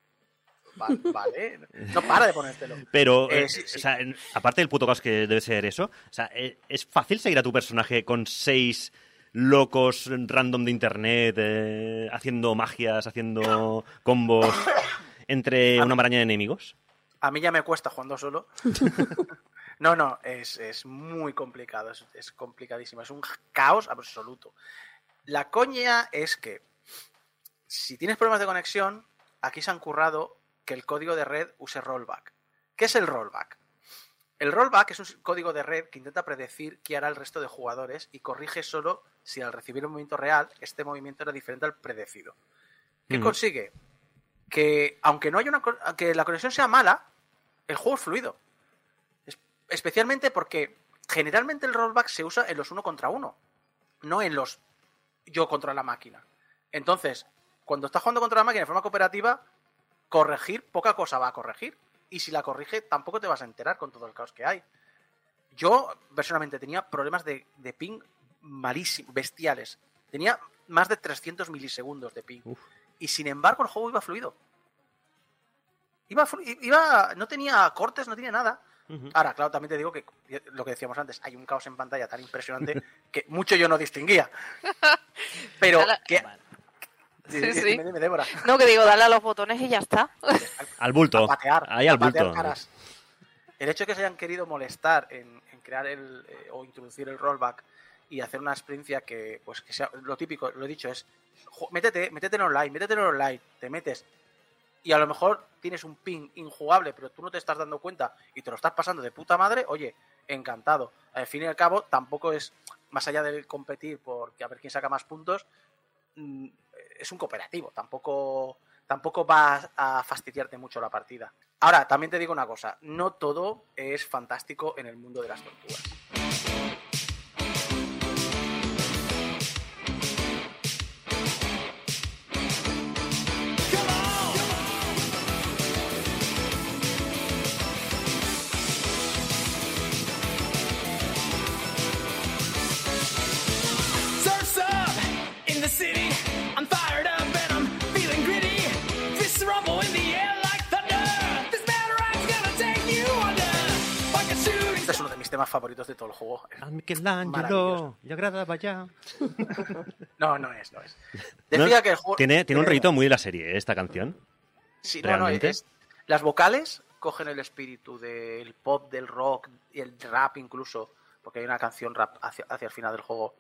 "Va- vale, no para de ponértelo. Pero, Eh, eh, sí, sí. o sea, en- aparte del puto caos que debe ser eso, o sea, eh, ¿es fácil seguir a tu personaje con seis locos random de internet eh, haciendo magias, haciendo combos entre una maraña de enemigos? A mí ya me cuesta jugando solo. No, no, es, es muy complicado, es, es complicadísimo, es un caos absoluto. La coña es que si tienes problemas de conexión, aquí se han currado que el código de red use rollback. ¿Qué es el rollback? El rollback es un código de red que intenta predecir qué hará el resto de jugadores y corrige solo si al recibir un movimiento real, este movimiento era diferente al predecido. ¿Qué consigue? Que aunque no haya una que la conexión sea mala, el juego es fluido. Es- especialmente porque generalmente el rollback se usa en los uno contra uno, no en los yo contra la máquina. Entonces, cuando estás jugando contra la máquina de forma cooperativa, corregir, poca cosa va a corregir. Y si la corrige, tampoco te vas a enterar con todo el caos que hay. Yo, personalmente, tenía problemas de, de ping malísimos, bestiales. Tenía más de 300 milisegundos de ping. Uf. Y sin embargo, el juego iba fluido. Iba, flu- iba, no tenía cortes, no tenía nada. Ahora, claro, también te digo que lo que decíamos antes, hay un caos en pantalla tan impresionante que mucho yo no distinguía. Pero que... Sí, Dime, sí. dime, dime, Débora. No, que digo, dale a los botones y ya está. Al bulto. A patear, Ahí al bulto. caras. El hecho de que se hayan querido molestar en, en crear el eh, o introducir el rollback y hacer una experiencia que, pues, que sea lo típico, lo he dicho, es métete, métete en online, métete en online, te metes y a lo mejor tienes un ping injugable, pero tú no te estás dando cuenta y te lo estás pasando de puta madre, oye, encantado. Al fin y al cabo, tampoco es, más allá de competir por a ver quién saca más puntos, mm, es un cooperativo, tampoco, tampoco va a fastidiarte mucho la partida. Ahora, también te digo una cosa, no todo es fantástico en el mundo de las tortugas. Temas favoritos de todo el juego. A Michelangelo, le agradaba ya. No, no es, no es. Decía No, que el juego... Tiene, tiene un Eh, rollito muy de la serie, ¿eh? esta canción. Sí, no, no, realmente. es- las vocales cogen el espíritu del pop, del rock y el rap incluso, porque hay una canción rap hacia, hacia el final del juego.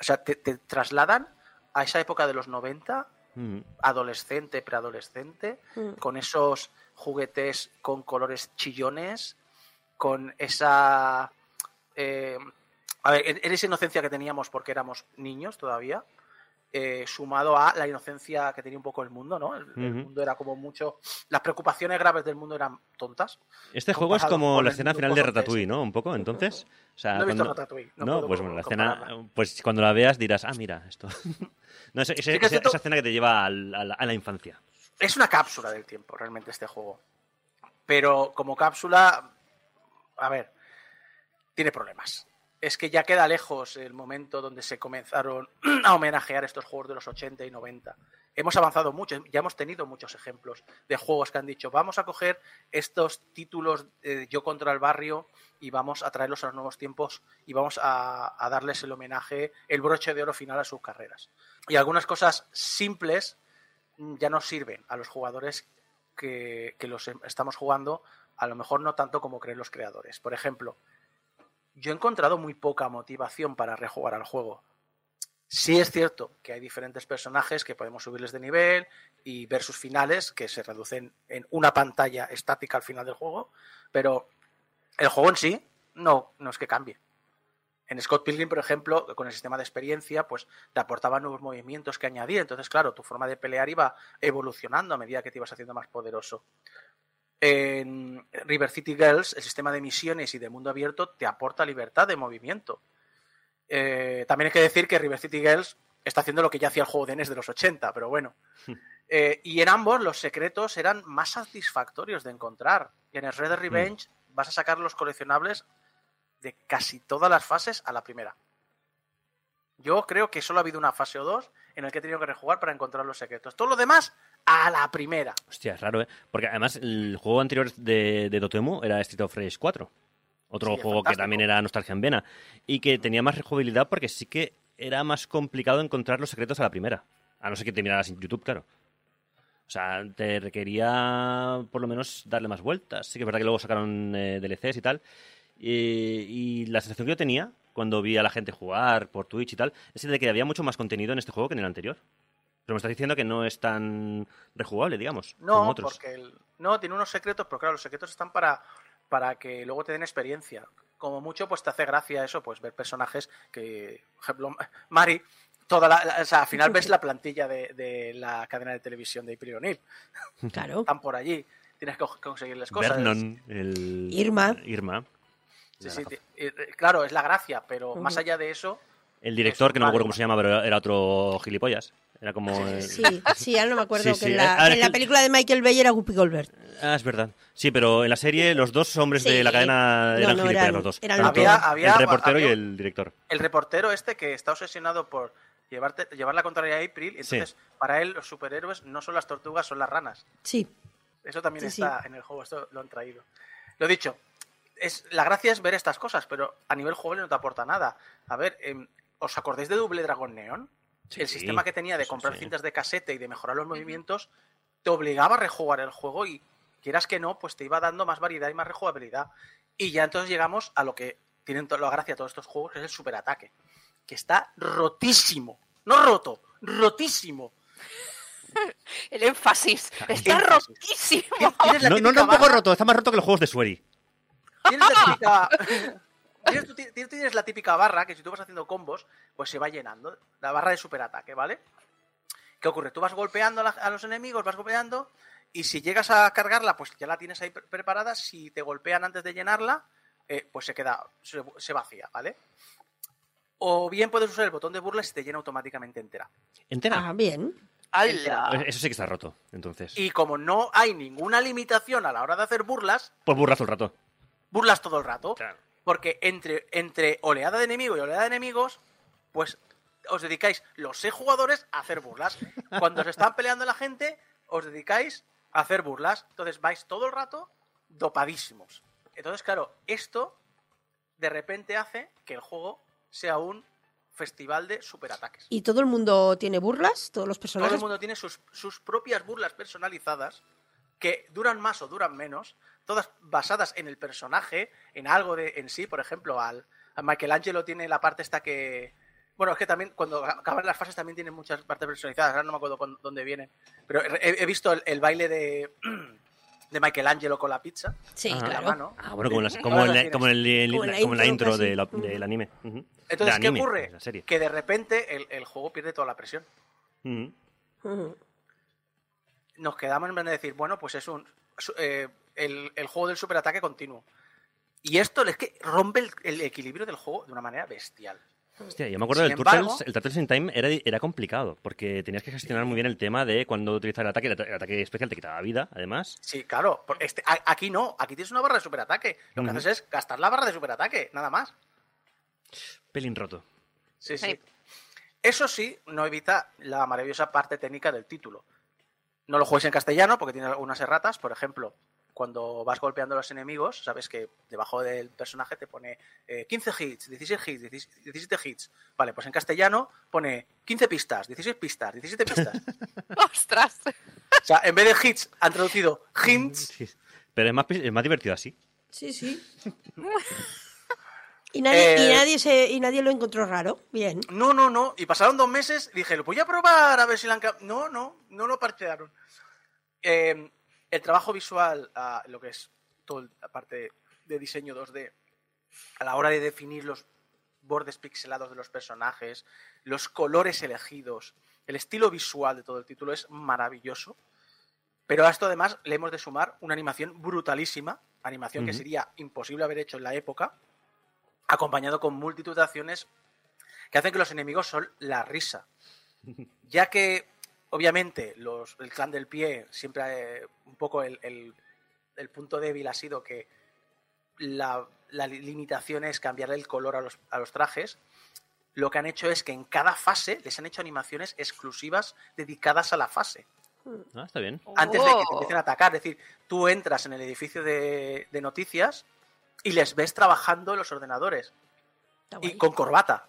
O sea, te, te trasladan a esa época de los 90, Mm. adolescente, preadolescente, Mm. con esos juguetes con colores chillones, con esa... eh, a ver, en esa inocencia que teníamos porque éramos niños todavía, eh, sumado a la inocencia que tenía un poco el mundo, ¿no? El, mundo era como mucho... Las preocupaciones graves del mundo eran tontas. Este juego es como la escena final de. Ratatouille, ¿no? Un poco, entonces. O sea, No he visto cuando- Ratatouille, no No, pues bueno, la escena, pues cuando la veas dirás, ah, mira, esto. no, Sí que es esa, escena que te lleva al- a la, a la infancia. Es una cápsula del tiempo, realmente, este juego. Pero como cápsula, a ver, tiene problemas. Es que ya queda lejos el momento donde se comenzaron a homenajear estos juegos de los 80 y 90. Hemos avanzado mucho, ya hemos tenido muchos ejemplos de juegos que han dicho, vamos a coger estos títulos de Yo contra el barrio y vamos a traerlos a los nuevos tiempos y vamos a, darles el homenaje, el broche de oro final a sus carreras. Y algunas cosas simples ya nos sirven a los jugadores que, que los em- estamos jugando, a lo mejor no tanto como creen los creadores. Por ejemplo, yo he encontrado muy poca motivación para rejugar al juego. Sí es cierto que hay diferentes personajes que podemos subirles de nivel y ver sus finales, que se reducen en una pantalla estática al final del juego, pero el juego en sí no, no es que cambie. En Scott Pilgrim, por ejemplo, con el sistema de experiencia, pues te aportaba nuevos movimientos que añadir. Entonces, claro, tu forma de pelear iba evolucionando a medida que te ibas haciendo más poderoso. En River City Girls, el sistema de misiones y de mundo abierto te aporta libertad de movimiento. Eh, también hay que decir que River City Girls está haciendo lo que ya hacía el juego de NES de los 80, pero bueno. Eh, y en ambos los secretos eran más satisfactorios de encontrar. Y en el Red Dead Revenge vas a sacar los coleccionables de casi todas las fases a la primera. Yo creo que solo ha habido una fase o dos en el que he tenido que rejugar para encontrar los secretos. Todo lo demás a la primera. Hostia, es raro, ¿eh? Porque además el juego anterior de, de Dotemu era Street of Rage 4. Otro Sí, juego que también era nostalgia en vena. Y que tenía más rejugabilidad porque sí que era más complicado encontrar los secretos a la primera. A no ser que te miraras en YouTube, claro. O sea, te requería por lo menos darle más vueltas. Sí que es verdad que luego sacaron eh, DLCs y tal. Y, y la sensación que yo tenía cuando vi a la gente jugar por Twitch y tal es de que había mucho más contenido en este juego que en el anterior. Pero me estás diciendo que no es tan rejugable, digamos, como No, otros. porque el- no, tiene unos secretos, pero claro, los secretos están para, para que luego te den experiencia. Como mucho, pues te hace gracia eso, pues ver personajes que, por ejemplo, Mari, toda la, la- o sea, al final ves la plantilla de, de la cadena de televisión de April O'Neil. Claro. Están por allí, tienes que co- conseguirles cosas. Vernon, el... Irma. Irma. Sí, sí, ti- eh, eh, claro, es la gracia, pero más allá de eso, El director, que no me acuerdo cómo se llama, pero era otro gilipollas. Era como... el- Sí, sí, ahora no me acuerdo Sí, que sí, en eh, la, en es la película de Michael Bay era Guppy Goldberg. Ah, es verdad. Sí, pero en la serie los dos hombres de la cadena eran no, gilipollas eran- los dos. eran El los autor, dos. Había- había- el reportero y el director. el reportero este que está obsesionado por llevarte, llevar la contraria a April, entonces para él los superhéroes no son las tortugas, son las ranas. Sí. Eso también Sí, está en el juego, esto lo han traído. Lo dicho, es, la gracia es ver estas cosas, pero a nivel jugable no te aporta nada. A ver, em, ¿os acordáis de Double Dragon Neon? Sí, el sistema que tenía de comprar sí. cintas de casete y de mejorar los movimientos te obligaba a rejugar el juego y quieras que no, pues te iba dando más variedad y más rejugabilidad. Y ya entonces llegamos a lo que tienen la gracia todos estos juegos, que es el superataque, que está rotísimo. No roto, rotísimo. El énfasis. Está Énfasis. rotísimo. No, no, no, un poco roto, está más roto que los juegos de Sueri. Tienes la típica. tienes, tú tienes- tienes la típica barra que si tú vas haciendo combos, pues se va llenando. La barra de superataque, ¿vale? ¿Qué ocurre? Tú vas golpeando a, la- a los enemigos, vas golpeando, y si llegas a cargarla, pues ya la tienes ahí pre- preparada. Si te golpean antes de llenarla, eh, pues se queda, se, se vacía, ¿vale? O bien puedes usar el botón de burla y se te llena automáticamente entera. Entera. Ah, bien. ¡Hala! Eso sí que está roto, entonces. Y como no hay ninguna limitación a la hora de hacer burlas, Pues burlas todo el rato. Burlas todo el rato. Claro. Porque entre, entre oleada de enemigos y oleada de enemigos, pues os dedicáis los seis jugadores a hacer burlas. Cuando se están peleando la gente, os dedicáis a hacer burlas. Entonces vais todo el rato dopadísimos. Entonces, claro, esto de repente hace que el juego sea un festival de superataques. ¿Y todo el mundo tiene burlas? ¿Todos los Todo personajes? el mundo tiene sus, sus propias burlas personalizadas que duran más o duran menos, todas basadas en el personaje, en algo de en sí, por ejemplo, al, a Michelangelo tiene la parte esta que bueno, es que también cuando acaban las fases también tienen muchas partes personalizadas, ahora no me acuerdo dónde vienen, pero he, he visto el, el baile de de Michelangelo con la pizza Sí, la claro. mano. Ah, bueno, como, en las- como las la, como el- Como en la como en la intro, de del anime. Entonces, ¿qué ocurre? de la serie. Que de repente el, el juego pierde toda la presión. Nos quedamos en plan de decir, bueno, pues es un eh, el, el juego del superataque continuo. Y esto es que rompe el, el equilibrio del juego de una manera bestial. Hostia, yo me acuerdo Sin del embargo- Turtles, el Turtles in Time era, era complicado, porque tenías que gestionar muy bien el tema de cuando utilizar el ataque, el, el ataque especial te quitaba vida, además. Sí, claro. Este, aquí no, aquí tienes una barra de superataque. Lo que haces es gastar la barra de superataque, nada más. Pelín roto. Sí, sí. Sí. Eso sí, no evita la maravillosa parte técnica del título. No lo juegues en castellano porque tiene algunas erratas. Por ejemplo, cuando vas golpeando a los enemigos, sabes que debajo del personaje te pone eh, 15 hits, 16 hits, 16 17 hits. Vale, pues en castellano pone 15 pistas, 16 pistas, 17 pistas. ¡Ostras! o sea, en vez de hits han traducido hints. Sí. Pero es más, es más divertido así. Sí, sí. Y nadie, y, Eh, nadie se, y nadie lo encontró raro. Bien. No, no, no. Y pasaron dos meses y dije, lo voy a probar a ver si la han... cam-". No, no, no lo parchearon. Eh, el trabajo visual, ah, lo que es toda la parte de diseño 2D, a la hora de definir los bordes pixelados de los personajes, los colores elegidos, el estilo visual de todo el título es maravilloso. Pero a esto además le hemos de sumar una animación brutalísima, animación que sería imposible haber hecho en la época, acompañado con multitud de acciones que hacen que los enemigos son la risa. Ya que, obviamente, los, el clan del pie, siempre eh, un poco el, el- el punto débil ha sido que la, la li- limitación es cambiarle el color a los, a los trajes. Lo que han hecho es que en cada fase les han hecho animaciones exclusivas dedicadas a la fase Ah, está bien. antes de que te Oh. empiecen a atacar. Es decir, tú entras en el edificio de, de noticias y les ves trabajando en los ordenadores y con corbata.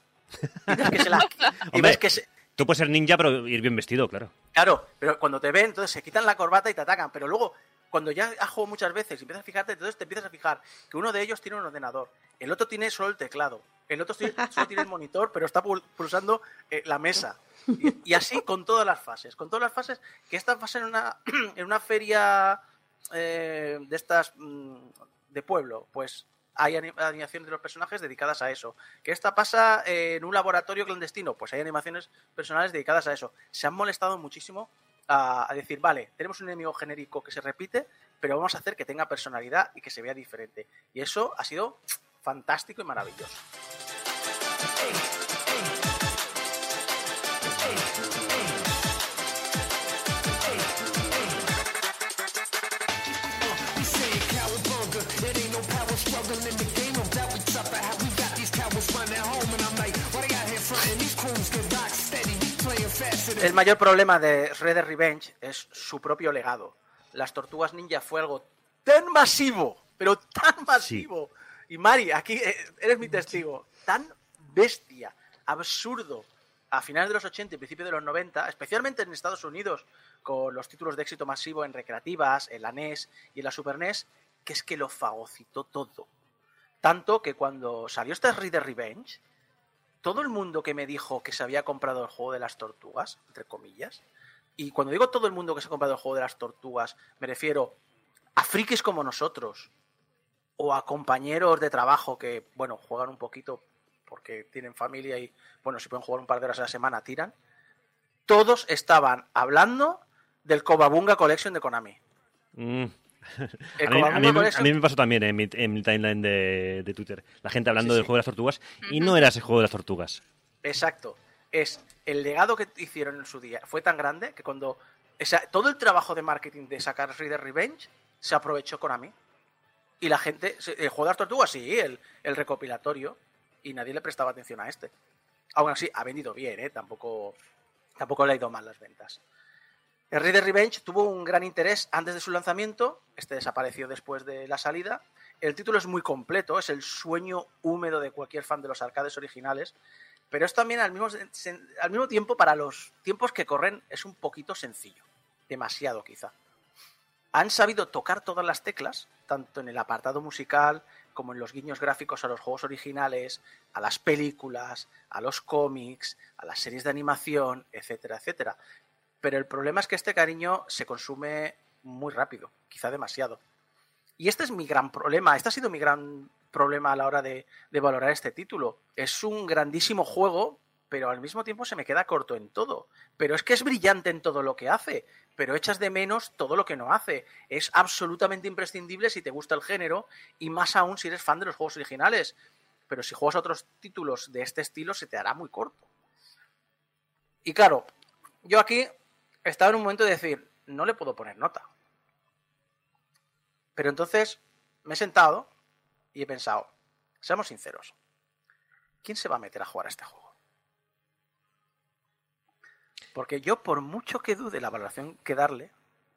Y ves que se la- y ves que se- Tú puedes ser ninja, pero ir bien vestido, claro. Claro, pero cuando te ven, entonces se quitan la corbata y te atacan. Pero luego, cuando ya has jugado muchas veces y empiezas a fijarte, entonces te empiezas a fijar que uno de ellos tiene un ordenador, el otro tiene solo el teclado, el otro solo tiene el monitor, pero está pul- pulsando eh, la mesa. Y, y así con todas las fases. Con todas las fases, que esta fase en una, en una feria eh, de estas mm, de pueblo, pues hay ani- animaciones de los personajes dedicadas a eso. Que esta pasa eh, en un laboratorio clandestino, pues hay animaciones personales dedicadas a eso. Se han molestado muchísimo a, a decir, vale, tenemos un enemigo genérico que se repite, pero vamos a hacer que tenga personalidad y que se vea diferente. Y eso ha sido fantástico y maravilloso. El mayor problema de Red Dead Revenge es su propio legado. Las tortugas ninja fue algo tan masivo, pero tan masivo. Y Mari, aquí eh, eres mi testigo. Tan bestia, absurdo. A finales de los 80 y principios de los 90, especialmente en Estados Unidos, con los títulos de éxito masivo en recreativas, en la NES y en la Super NES, que es que lo fagocitó todo. Tanto que cuando salió esta Red Dead Revenge, todo el mundo que me dijo que se había comprado el juego de las tortugas, entre comillas, Y cuando digo todo el mundo que se ha comprado el juego de las tortugas, me refiero a frikis como nosotros o a compañeros de trabajo que, bueno, juegan un poquito porque tienen familia y, bueno, si pueden jugar un par de horas a la semana, tiran. Todos estaban hablando del Kobabunga Collection de Konami. Mm. El A mí, a mí me- a mí pasó también en mi, en mi timeline de, de Twitter. La gente hablando Sí, del sí. juego de las tortugas y no era ese juego de las tortugas. Exacto. Es el legado que hicieron en su día. Fue tan grande que cuando. O sea, todo el trabajo de marketing de sacar Reader Revenge se aprovechó Konami. Y la gente. El juego de las tortugas, sí, el, el recopilatorio. Y nadie le prestaba atención a este. Aún así, ha vendido bien, ¿eh? Tampoco, tampoco le ha ido mal las ventas. El Reader Revenge tuvo un gran interés antes de su lanzamiento. Este desapareció después de la salida. El título es muy completo, es el sueño húmedo de cualquier fan de los arcades originales pero es también al mismo, al mismo tiempo para los tiempos que corren es un poquito sencillo, demasiado quizá. Han sabido tocar todas las teclas, tanto en el apartado musical como en los guiños gráficos a los juegos originales, a las películas, a los cómics, a las series de animación, etcétera, etcétera. Pero el problema es que este cariño se consume muy rápido, quizá demasiado. Y este es mi gran problema, este ha sido mi gran problema a la hora de, valorar este título. Es un grandísimo juego, pero al mismo tiempo se me queda corto en todo. Pero es que es brillante en todo lo que hace, pero echas de menos todo lo que no hace. Es absolutamente imprescindible si te gusta el género y más aún si eres fan de los juegos originales. Pero si juegas otros títulos de este estilo se te hará muy corto. Y claro, yo aquí estaba en un momento de decir, no le puedo poner nota. Pero entonces me he sentado y he pensado, seamos sinceros, ¿quién se va a meter a jugar a este juego? Porque yo, por mucho que dude la valoración que darle,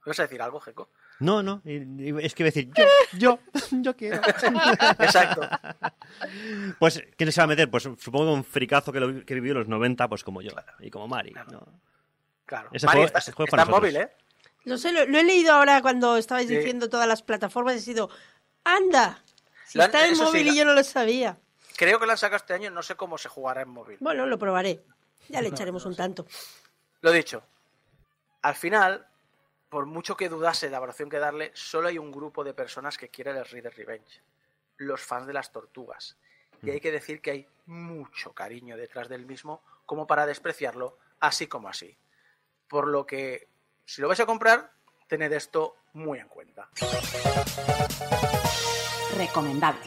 ¿vas a decir algo, Jeco? No, no, es que iba a decir, yo, yo, yo quiero. Exacto. Pues, ¿quién se va a meter? Pues supongo un fricazo que, lo- que vivió en los 90, pues como yo, y como Mari. ¿no? Claro. Ese Mari juego- está, ese juego es está para en móvil. ¿eh? Lo sé, lo, lo he leído ahora cuando estabais Sí. diciendo todas las plataformas. He sido, anda, si han- está en sí, móvil la- y yo no lo sabía. Creo que lo han sacado este año, no sé cómo se jugará en móvil. Bueno, lo probaré. Ya le echaremos un tanto. Lo dicho, al final, por mucho que dudase de la valoración que darle, solo hay un grupo de personas que quieren el Reader Revenge. Los fans de las tortugas. Y hay que decir que hay mucho cariño detrás del mismo como para despreciarlo así como así. Por lo que, si lo vais a comprar, tened esto muy en cuenta. Recomendable.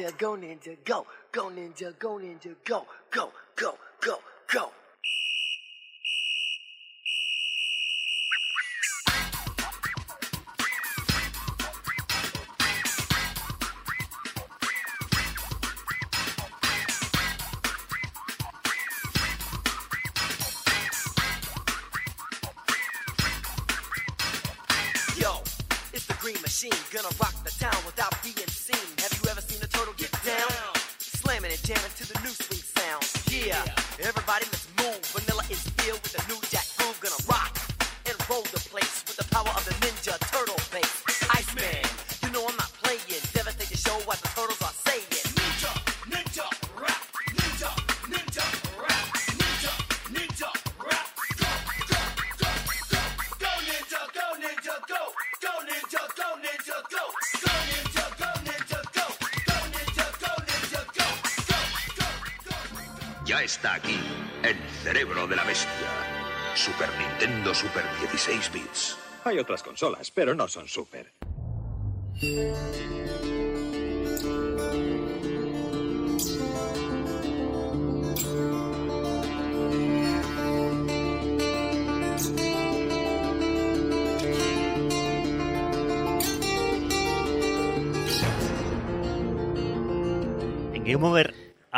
Hay otras consolas, pero no son super.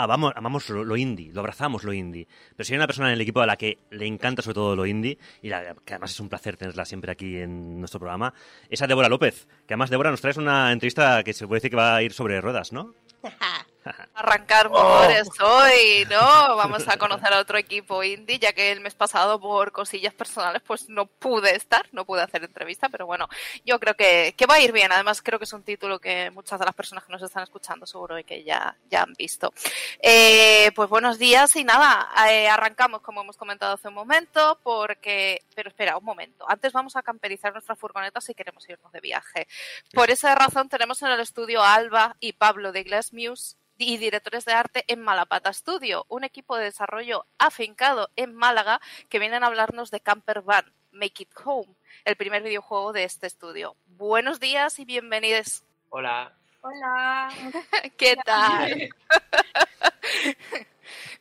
Amamos lo, lo indie, lo abrazamos lo indie. Pero si hay una persona en el equipo a la que le encanta sobre todo lo indie, y la- que además es un placer tenerla siempre aquí en nuestro programa, es a Débora López. Que además, Débora, nos traes una entrevista que se puede decir que va a ir sobre ruedas, ¿no? arrancar motores hoy, ¿no? Vamos a conocer a otro equipo indie, ya que el mes pasado por cosillas personales pues no pude estar, no pude hacer entrevista, pero bueno, yo creo que, que va a ir bien. Además creo que es un título que muchas de las personas que nos están escuchando seguro y que ya, ya han visto. Eh, pues buenos días y nada, eh, arrancamos como hemos comentado hace un momento, porque, pero espera, un momento, antes vamos a camperizar nuestra furgoneta si queremos irnos de viaje. Por esa razón tenemos en el estudio a Alba y Pablo de Glass Muse y directores de arte en Malapata Studio, un equipo de desarrollo afincado en Málaga que vienen a hablarnos de Camper Van, Make It Home, el primer videojuego de este estudio. Buenos días y bienvenidos. Hola. Hola. ¿Qué tal?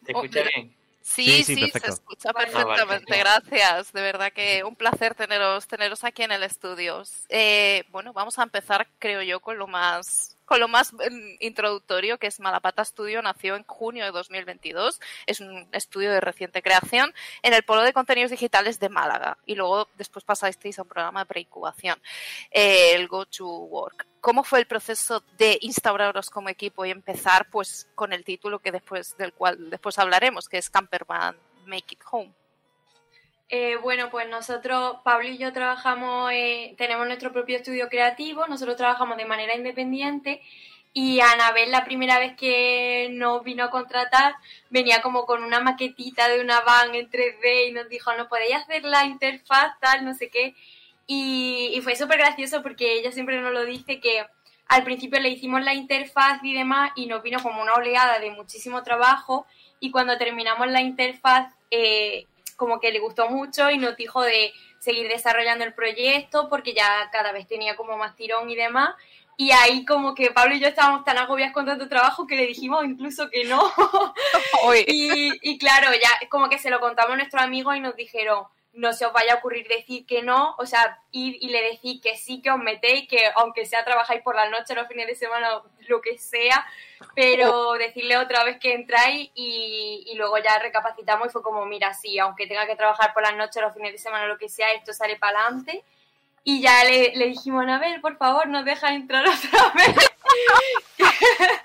¿Te escucha bien? Sí, Sí, sí, sí, se escucha Ah, vale, perfectamente. Gracias. De verdad que un placer teneros, teneros aquí en el estudio. Eh, bueno, vamos a empezar, creo yo, con lo más con lo más mm, introductorio, que es Malapata Studio, nació en junio de 2022, es un estudio de reciente creación en el Polo de Contenidos Digitales de Málaga y luego después pasasteis a un programa de preincubación, eh, el Go to Work. ¿Cómo fue el proceso de instauraros como equipo y empezar pues con el título que después del cual después hablaremos, que es Camperman Make It Home? Eh, bueno, pues nosotros, Pablo y yo trabajamos, eh, tenemos nuestro propio estudio creativo, nosotros trabajamos de manera independiente y Anabel la primera vez que nos vino a contratar venía como con una maquetita de una van en 3D y nos dijo, ¿no podéis hacer la interfaz tal, no sé qué? Y, y fue súper gracioso porque ella siempre nos lo dice que al principio le hicimos la interfaz y demás y nos vino como una oleada de muchísimo trabajo y cuando terminamos la interfaz eh, como que le gustó mucho y nos dijo de seguir desarrollando el proyecto porque ya cada vez tenía como más tirón y demás. Y ahí como que Pablo y yo estábamos tan agobiados con tanto trabajo que le dijimos incluso que no. y, y claro, ya como que se lo contamos a nuestros amigos y nos dijeron, no se os vaya a ocurrir decir que no, o sea, ir y le decís que sí, que os metéis, que aunque sea trabajáis por la noche, los fines de semana, lo que sea, pero decirle otra vez que entráis y, y luego ya recapacitamos y fue como, mira, sí, aunque tenga que trabajar por las noches, los fines de semana, lo que sea, esto sale para adelante. Y ya le, le dijimos, Anabel, por favor, nos deja entrar otra vez.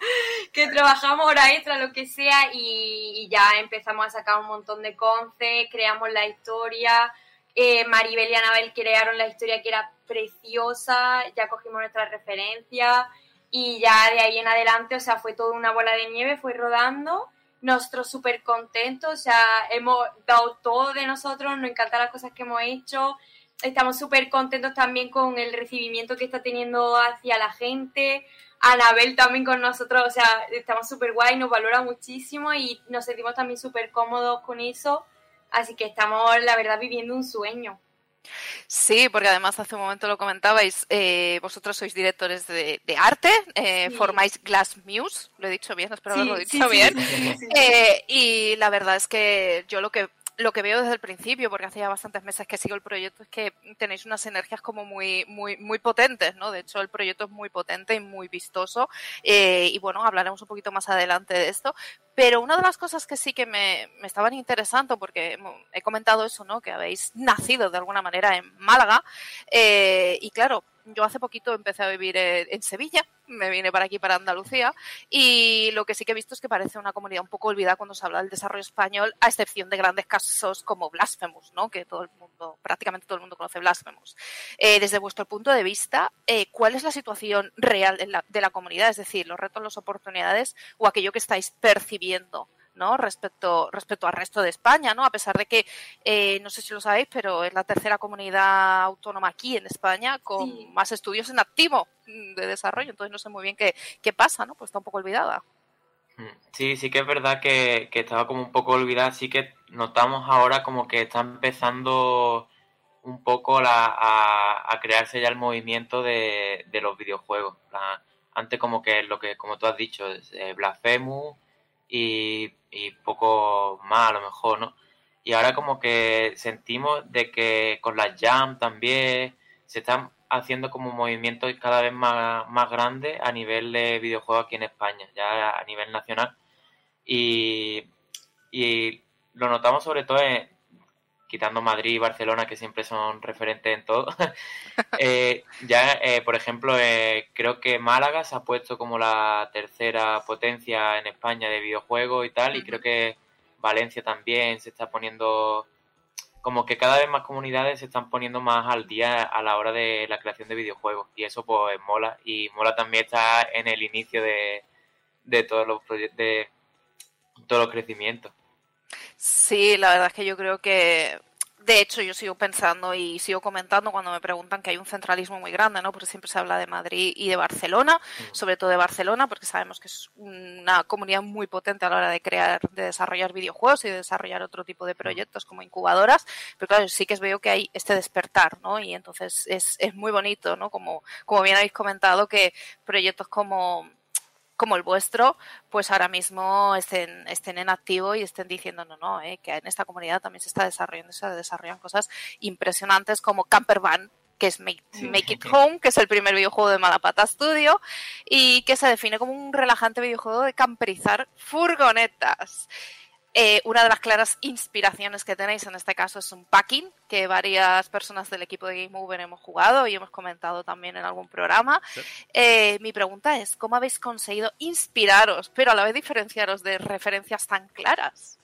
que trabajamos hora extra, lo que sea, y, y ya empezamos a sacar un montón de conce, creamos la historia. Eh, Maribel y Anabel crearon la historia que era preciosa, ya cogimos nuestras referencias y ya de ahí en adelante, o sea, fue toda una bola de nieve, fue rodando. Nosotros súper contentos, o sea, hemos dado todo de nosotros, nos encantan las cosas que hemos hecho, estamos súper contentos también con el recibimiento que está teniendo hacia la gente. Anabel también con nosotros, o sea, estamos súper guay, nos valora muchísimo y nos sentimos también súper cómodos con eso. Así que estamos, la verdad, viviendo un sueño. Sí, porque además hace un momento lo comentabais, eh, vosotros sois directores de, de arte, eh, Sí. formáis Glass Muse, lo he dicho bien, espero Sí, haberlo dicho sí, bien. Eh, y la verdad es que yo lo que lo que veo desde el principio, porque hace ya bastantes meses que sigo el proyecto, es que tenéis unas energías como muy, muy, muy potentes, ¿no? De hecho, el proyecto es muy potente y muy vistoso. eh, y bueno, hablaremos un poquito más adelante de esto. Pero una de las cosas que sí que me, me estaban interesando, porque he comentado eso, ¿no? Que habéis nacido de alguna manera en Málaga. eh, y claro, yo hace poquito empecé a vivir en, en Sevilla, me vine para aquí, para Andalucía, y lo que sí que he visto es que parece una comunidad un poco olvidada cuando se habla del desarrollo español, a excepción de grandes casos como Blasphemous, ¿no? Que todo el mundo, prácticamente todo el mundo conoce Blasphemous. Eh, desde vuestro punto de vista, eh, ¿cuál es la situación real de la comunidad? Es decir, los retos, las oportunidades o aquello que estáis percibiendo ¿no? respecto, respecto al resto de España, ¿no? a pesar de que, eh, no sé si lo sabéis, pero es la tercera comunidad autónoma aquí en España con Sí. más estudios en activo mm, de desarrollo, entonces no sé muy bien qué, qué pasa, ¿no? pues está un poco olvidada. Sí, sí que es verdad que, que estaba como un poco olvidada, sí que notamos ahora como que está empezando un poco la, a, a crearse ya el movimiento de, de los videojuegos. Antes como que lo que, como tú has dicho, es, eh, Blasphemous y, y poco más a lo mejor, ¿no? Y ahora como que sentimos de que con la Jam también se están haciendo como movimientos cada vez más, más grandes a nivel de videojuegos aquí en España, ya a nivel nacional. Y, y lo notamos sobre todo en quitando Madrid y Barcelona, que siempre son referentes en todo, eh, ya, eh, por ejemplo, eh, creo que Málaga se ha puesto como la tercera potencia en España de videojuegos y tal, y creo que Valencia también se está poniendo como que cada vez más comunidades se están poniendo más al día a la hora de la creación de videojuegos y eso pues mola. Y mola también estar en el inicio de, de todos los proyectos de todos los crecimientos. Sí, la verdad es que yo creo que, de hecho, yo sigo pensando y sigo comentando cuando me preguntan que hay un centralismo muy grande, ¿no? Porque siempre se habla de Madrid y de Barcelona, sobre todo de Barcelona, porque sabemos que es una comunidad muy potente a la hora de crear, de desarrollar videojuegos y de desarrollar otro tipo de proyectos como incubadoras, pero claro, sí que veo que hay este despertar, ¿no? Y entonces es, es muy bonito, ¿no? Como, como bien habéis comentado, que proyectos como como el vuestro, pues ahora mismo estén, estén en activo y estén diciendo, no, no, eh, que en esta comunidad también se está desarrollando, se desarrollan cosas impresionantes como Camper Van, que es Make, Make It Home, que es el primer videojuego de Malapata Studio y que se define como un relajante videojuego de camperizar furgonetas. Eh, una de las claras inspiraciones que tenéis en este caso es un packing que varias personas del equipo de Game Over hemos jugado y hemos comentado también en algún programa. Eh, mi pregunta es, ¿cómo habéis conseguido inspiraros, pero a la vez diferenciaros de referencias tan claras?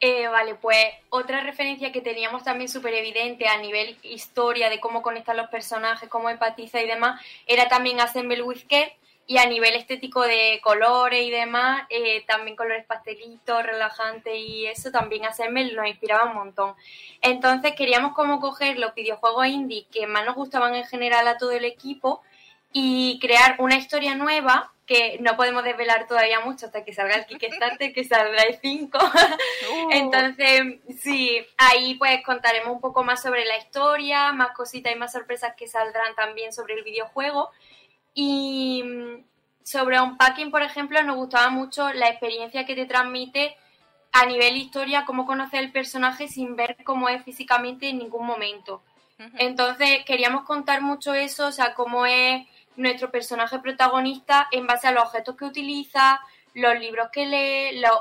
Eh, vale, pues otra referencia que teníamos también súper evidente a nivel historia de cómo conectan los personajes, cómo empatiza y demás, era también Assemble with Care, y a nivel estético de colores y demás, eh, también colores pastelitos, relajantes y eso también hacerme nos inspiraba un montón. Entonces queríamos como coger los videojuegos indie que más nos gustaban en general a todo el equipo y crear una historia nueva que no podemos desvelar todavía mucho hasta que salga el Kickstarter, que saldrá el 5. Entonces, sí, ahí pues contaremos un poco más sobre la historia, más cositas y más sorpresas que saldrán también sobre el videojuego. Y mm, sobre Unpacking, por ejemplo, nos gustaba mucho la experiencia que te transmite a nivel historia, cómo conocer el personaje sin ver cómo es físicamente en ningún momento. Entonces, queríamos contar mucho eso, o sea, cómo es nuestro personaje protagonista en base a los objetos que utiliza, los libros que lee, los,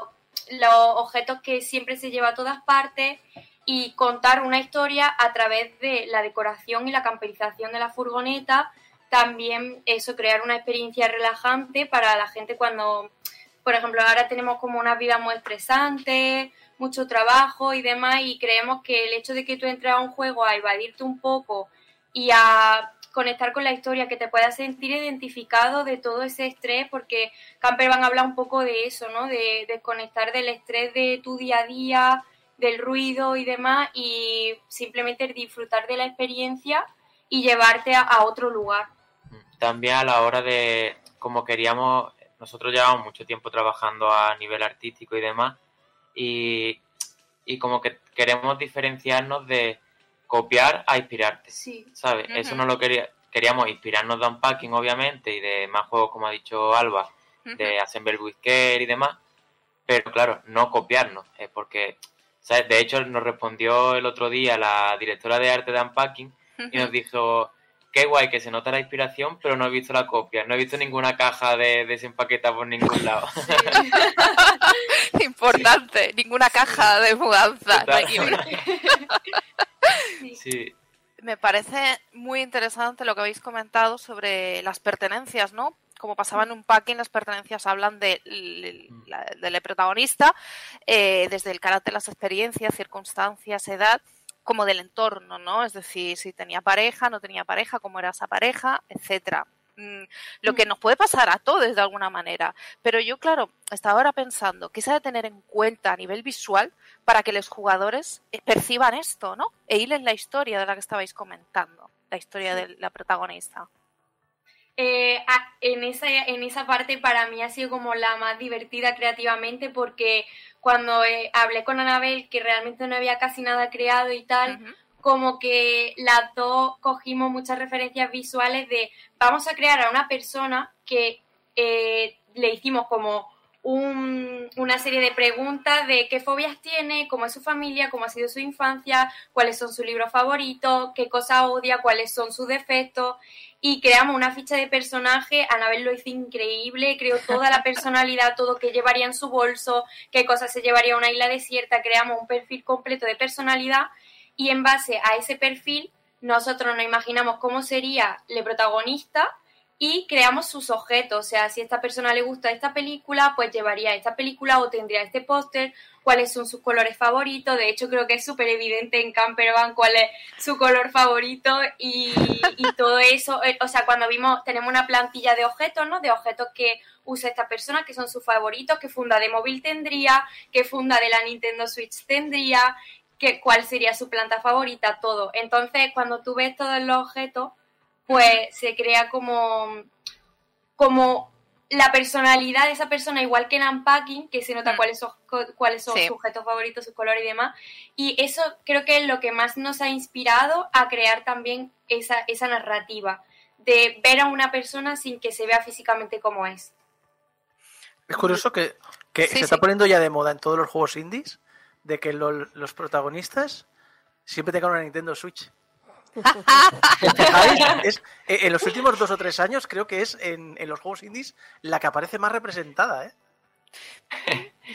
los objetos que siempre se lleva a todas partes y contar una historia a través de la decoración y la camperización de la furgoneta también eso, crear una experiencia relajante para la gente cuando, por ejemplo, ahora tenemos como una vida muy estresante, mucho trabajo y demás, y creemos que el hecho de que tú entres a un juego a evadirte un poco y a conectar con la historia, que te puedas sentir identificado de todo ese estrés, porque Camper van a hablar un poco de eso, ¿no? De desconectar del estrés de tu día a día, del ruido y demás, y simplemente disfrutar de la experiencia y llevarte a otro lugar también a la hora de, como queríamos, nosotros llevamos mucho tiempo trabajando a nivel artístico y demás, y, como que queremos diferenciarnos de copiar a inspirarte, sí. ¿sabes? Eso no lo quería, queríamos inspirarnos de Unpacking, obviamente, y de más juegos, como ha dicho Alba, de Assemble with Care y demás, pero claro, no copiarnos, eh, porque, ¿sabes? De hecho, nos respondió el otro día la directora de arte de Unpacking y nos dijo, qué guay que se nota la inspiración, pero no he visto la copia. No he visto ninguna caja de desempaqueta por ningún lado. Importante, ninguna caja de mudanza. sí. Me parece muy interesante lo que habéis comentado sobre las pertenencias, ¿no? Como pasaba en un packing, las pertenencias hablan de, del protagonista, eh, desde el carácter, las experiencias, circunstancias, edad, como del entorno, ¿no? Es decir, si tenía pareja, no tenía pareja, cómo era esa pareja, etcétera. Mm, lo que nos puede pasar a todos de alguna manera. Pero yo, claro, estaba ahora pensando qué se ha de tener en cuenta a nivel visual para que los jugadores perciban esto, ¿no? E ir en la historia de la que estabais comentando, la historia de la protagonista. Eh, en, esa, en esa parte para mí ha sido como la más divertida creativamente porque cuando eh, hablé con Anabel, que realmente no había casi nada creado y tal, como que las dos cogimos muchas referencias visuales de vamos a crear a una persona que eh, le hicimos como un- una serie de preguntas de qué fobias tiene, cómo es su familia, cómo ha sido su infancia, cuáles son sus libros favoritos, qué cosas odia, cuáles son sus defectos. Y creamos una ficha de personaje. Anabel lo hizo increíble, creó toda la personalidad, todo que llevaría en su bolso, qué cosas se llevaría a una isla desierta. Creamos un perfil completo de personalidad y en base a ese perfil nosotros nos imaginamos cómo sería el protagonista y creamos sus objetos. O sea, si a esta persona le gusta esta película, pues llevaría esta película o tendría este póster, cuáles son sus colores favoritos. De hecho, creo que es súper evidente en Campervan cuál es su color favorito y, y todo eso. Eh, O sea, cuando vimos, tenemos una plantilla de objetos, ¿no? De objetos que usa esta persona, que son sus favoritos, que funda de móvil tendría, que funda de la Nintendo Switch tendría, que, cuál sería su planta favorita, todo. Entonces, cuando tú ves todos los objetos, pues se crea como, como la personalidad de esa persona, igual que en Unpacking, que se nota cuáles son, cuáles son Sí. sus objetos favoritos, sus colores y demás. Y eso creo que es lo que más nos ha inspirado a crear también esa, esa narrativa, de ver a una persona sin que se vea físicamente como es. Es curioso que, que Sí, se está poniendo ya de moda en todos los juegos indies de que lo- los protagonistas siempre tengan una Nintendo Switch. Eh, en los últimos dos o tres años creo que es en, en los juegos indies la que aparece más representada, ¿eh?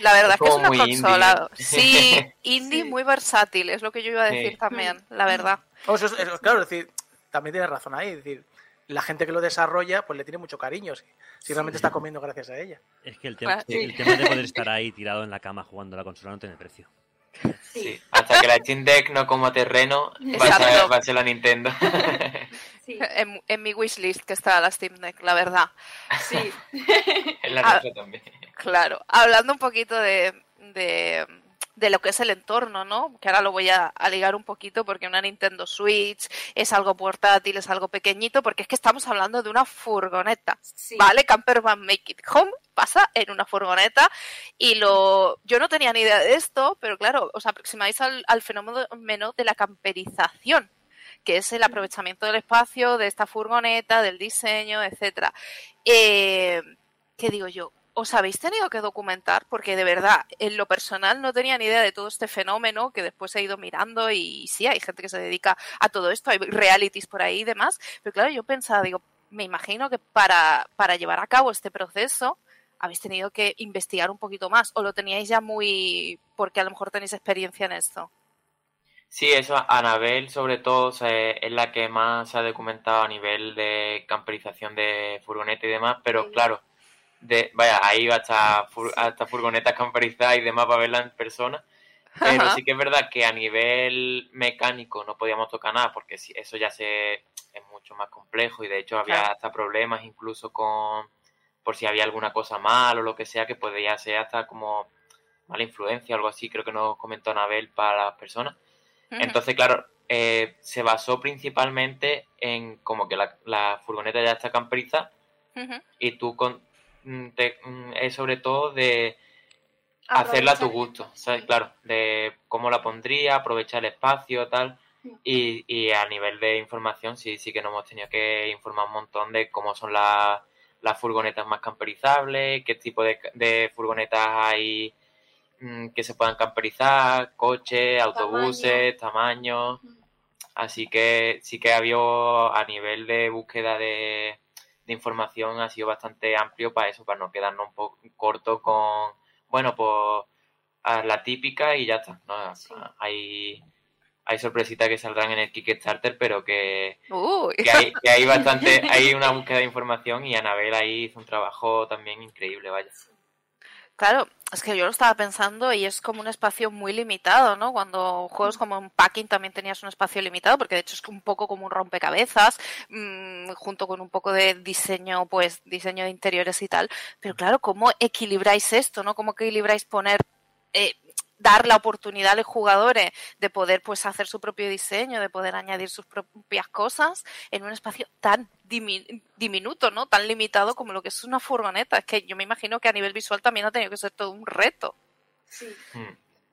La verdad es que es una consola. indie. Sí, indie muy versátil, es lo que yo iba a decir Sí. también, la verdad. Eso- claro, es decir, también tienes razón ahí, es decir, la gente que lo desarrolla pues le tiene mucho cariño si, si realmente está comiendo gracias a ella. Es que el, tema Ah, sí. el tema de poder estar ahí tirado en la cama jugando a la consola no tiene precio. Sí, hasta que la Steam Deck no como terreno, va a, ser, va a ser la Nintendo. En, en mi wishlist que está la Steam Deck, la verdad. Sí. en la Ah, nuestra también. Claro, hablando un poquito de, de, de lo que es el entorno, ¿no? Que ahora lo voy a, a ligar un poquito porque una Nintendo Switch es algo portátil, es algo pequeñito, porque es que estamos hablando de una furgoneta, ¿vale? Camper Van Make It Home pasa en una furgoneta y lo yo no tenía ni idea de esto, pero claro, os aproximáis al, al fenómeno de la camperización que es el aprovechamiento del espacio, de esta furgoneta, del diseño, etcétera. Eh, ¿Qué digo yo? ¿Os habéis tenido que documentar? Porque de verdad, en lo personal no tenía ni idea de todo este fenómeno que después he ido mirando y sí, hay gente que se dedica a todo esto, hay realities por ahí y demás, pero claro, yo pensaba, digo, me imagino que para, para llevar a cabo este proceso habéis tenido que investigar un poquito más o lo teníais ya muy porque a lo mejor tenéis experiencia en esto. Sí, eso, Anabel sobre todo o sea, es la que más se ha documentado a nivel de camperización de furgoneta y demás, pero claro, de, vaya, ahí va hasta, fur- hasta furgonetas camperizadas y demás para verla en persona. Pero Ajá. sí que es verdad que a nivel mecánico no podíamos tocar nada porque eso ya se, es mucho más complejo y de hecho había Claro. hasta problemas incluso con por si había alguna cosa mal o lo que sea que podía ser hasta como mala influencia o algo así, creo que nos comentó Anabel para las personas. Entonces, claro, eh, se basó principalmente en como que la, la furgoneta ya está camperizada y tú con, mm, te- mm, es sobre todo de hacerla a tu gusto, ¿sabes? Claro, de cómo la pondría, aprovechar el espacio, tal. Y, y a nivel de información, sí, sí que nos hemos tenido que informar un montón de cómo son las, las furgonetas más camperizables, qué tipo de, de furgonetas hay mm, que se puedan camperizar, coches, autobuses, tamaños. Así que sí que había a nivel de búsqueda de, de información ha sido bastante amplio para eso, para no quedarnos un poco corto con, bueno, pues a la típica y ya está. ¿no? Hay, hay sorpresitas que saldrán en el Kickstarter, pero que, que hay, que hay bastante, hay una búsqueda de información y Anabel ahí hizo un trabajo también increíble, vaya. Claro, es que yo lo estaba pensando y es como un espacio muy limitado, ¿no? Cuando juegos como un packing también tenías un espacio limitado, porque de hecho es un poco como un rompecabezas, mm, junto con un poco de diseño, pues diseño de interiores y tal. Pero claro, ¿cómo equilibráis esto, no? ¿Cómo equilibráis poner, eh, dar la oportunidad a los jugadores de poder, pues, hacer su propio diseño, de poder añadir sus propias cosas en un espacio tan dimi- diminuto, ¿no? Tan limitado como lo que es una furgoneta. Es que yo me imagino que a nivel visual también ha tenido que ser todo un reto. Sí.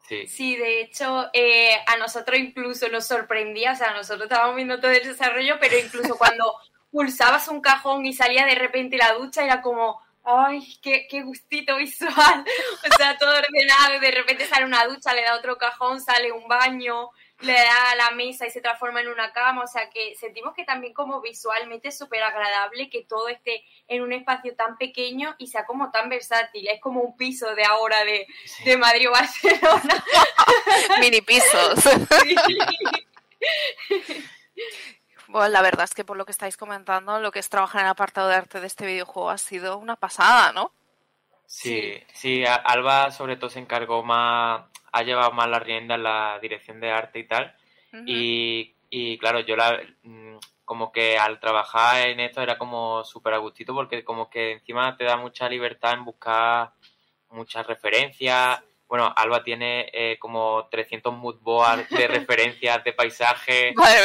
Sí. Sí, de hecho, eh, a nosotros incluso nos sorprendía, o sea, nosotros estábamos viendo todo el desarrollo, pero incluso cuando pulsabas un cajón y salía de repente la ducha, era como, ¡Ay, qué, qué gustito visual! O sea, todo ordenado y de repente sale una ducha, le da otro cajón, sale un baño, le da a la mesa y se transforma en una cama. O sea, que sentimos que también como visualmente es súper agradable que todo esté en un espacio tan pequeño y sea como tan versátil. Es como un piso de ahora de, de Madrid o Barcelona. Mini pisos. Bueno, la verdad es que por lo que estáis comentando, lo que es trabajar en el apartado de arte de este videojuego ha sido una pasada, ¿no? Sí, sí, Alba sobre todo se encargó más, ha llevado más la rienda en la dirección de arte y tal. Y, y claro, yo la, mm, como que al trabajar en esto era como súper a gustito porque como que encima te da mucha libertad en buscar muchas referencias. Bueno, Alba tiene eh, como 300 mood boards de referencias de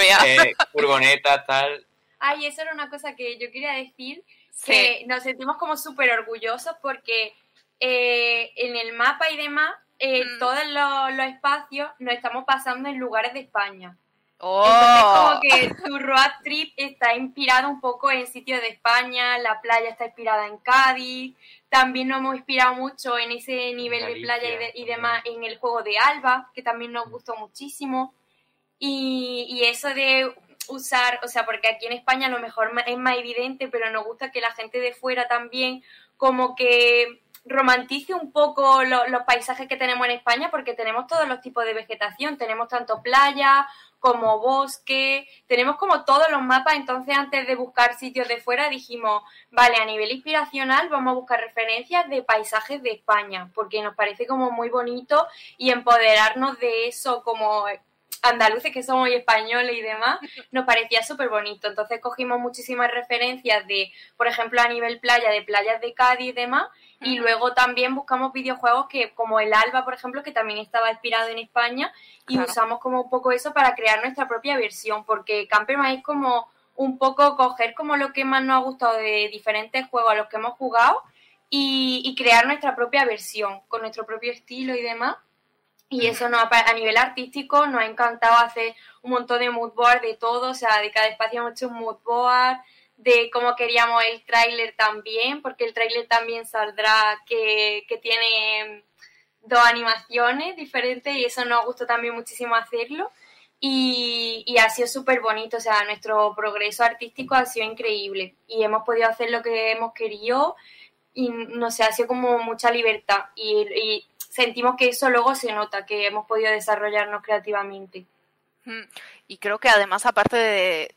mía. eh, furgonetas, tal. Ay, eso era una cosa que yo quería decir, Sí. que nos sentimos como súper orgullosos porque eh, en el mapa y demás, eh, Mm. todos los, los espacios nos estamos pasando en lugares de España. ¡Oh! Entonces, como que tu road trip está inspirado un poco en sitios de España, la playa está inspirada en Cádiz, también nos hemos inspirado mucho en ese nivel de playa y, de- y demás en el juego de Alba, que también nos gustó muchísimo. Y, y eso de usar, o sea, porque aquí en España a lo mejor es más evidente, pero nos gusta que la gente de fuera también como que romantice un poco lo- los paisajes que tenemos en España, porque tenemos todos los tipos de vegetación, tenemos tanto playa como bosque, tenemos como todos los mapas, entonces antes de buscar sitios de fuera dijimos, vale, a nivel inspiracional vamos a buscar referencias de paisajes de España, porque nos parece como muy bonito y empoderarnos de eso como andaluces que somos y españoles y demás, nos parecía súper bonito. Entonces cogimos muchísimas referencias de, por ejemplo, a nivel playa, de playas de Cádiz y demás, y luego también buscamos videojuegos que, como el Alba, por ejemplo, que también estaba inspirado en España, y Claro. usamos como un poco eso para crear nuestra propia versión, porque Camperman es como un poco coger como lo que más nos ha gustado de diferentes juegos a los que hemos jugado y, y crear nuestra propia versión, con nuestro propio estilo y demás. Y eso nos a nivel artístico nos ha encantado hacer un montón de mood board de todo, o sea, de cada espacio hemos hecho un mood board, de cómo queríamos el tráiler también, porque el tráiler también saldrá que, que tiene dos animaciones diferentes y eso nos gustó también muchísimo hacerlo. Y, y ha sido súper bonito, o sea, nuestro progreso artístico ha sido increíble y hemos podido hacer lo que hemos querido y no sé, ha sido como mucha libertad y, y sentimos que eso luego se nota, que hemos podido desarrollarnos creativamente. Y creo que además, aparte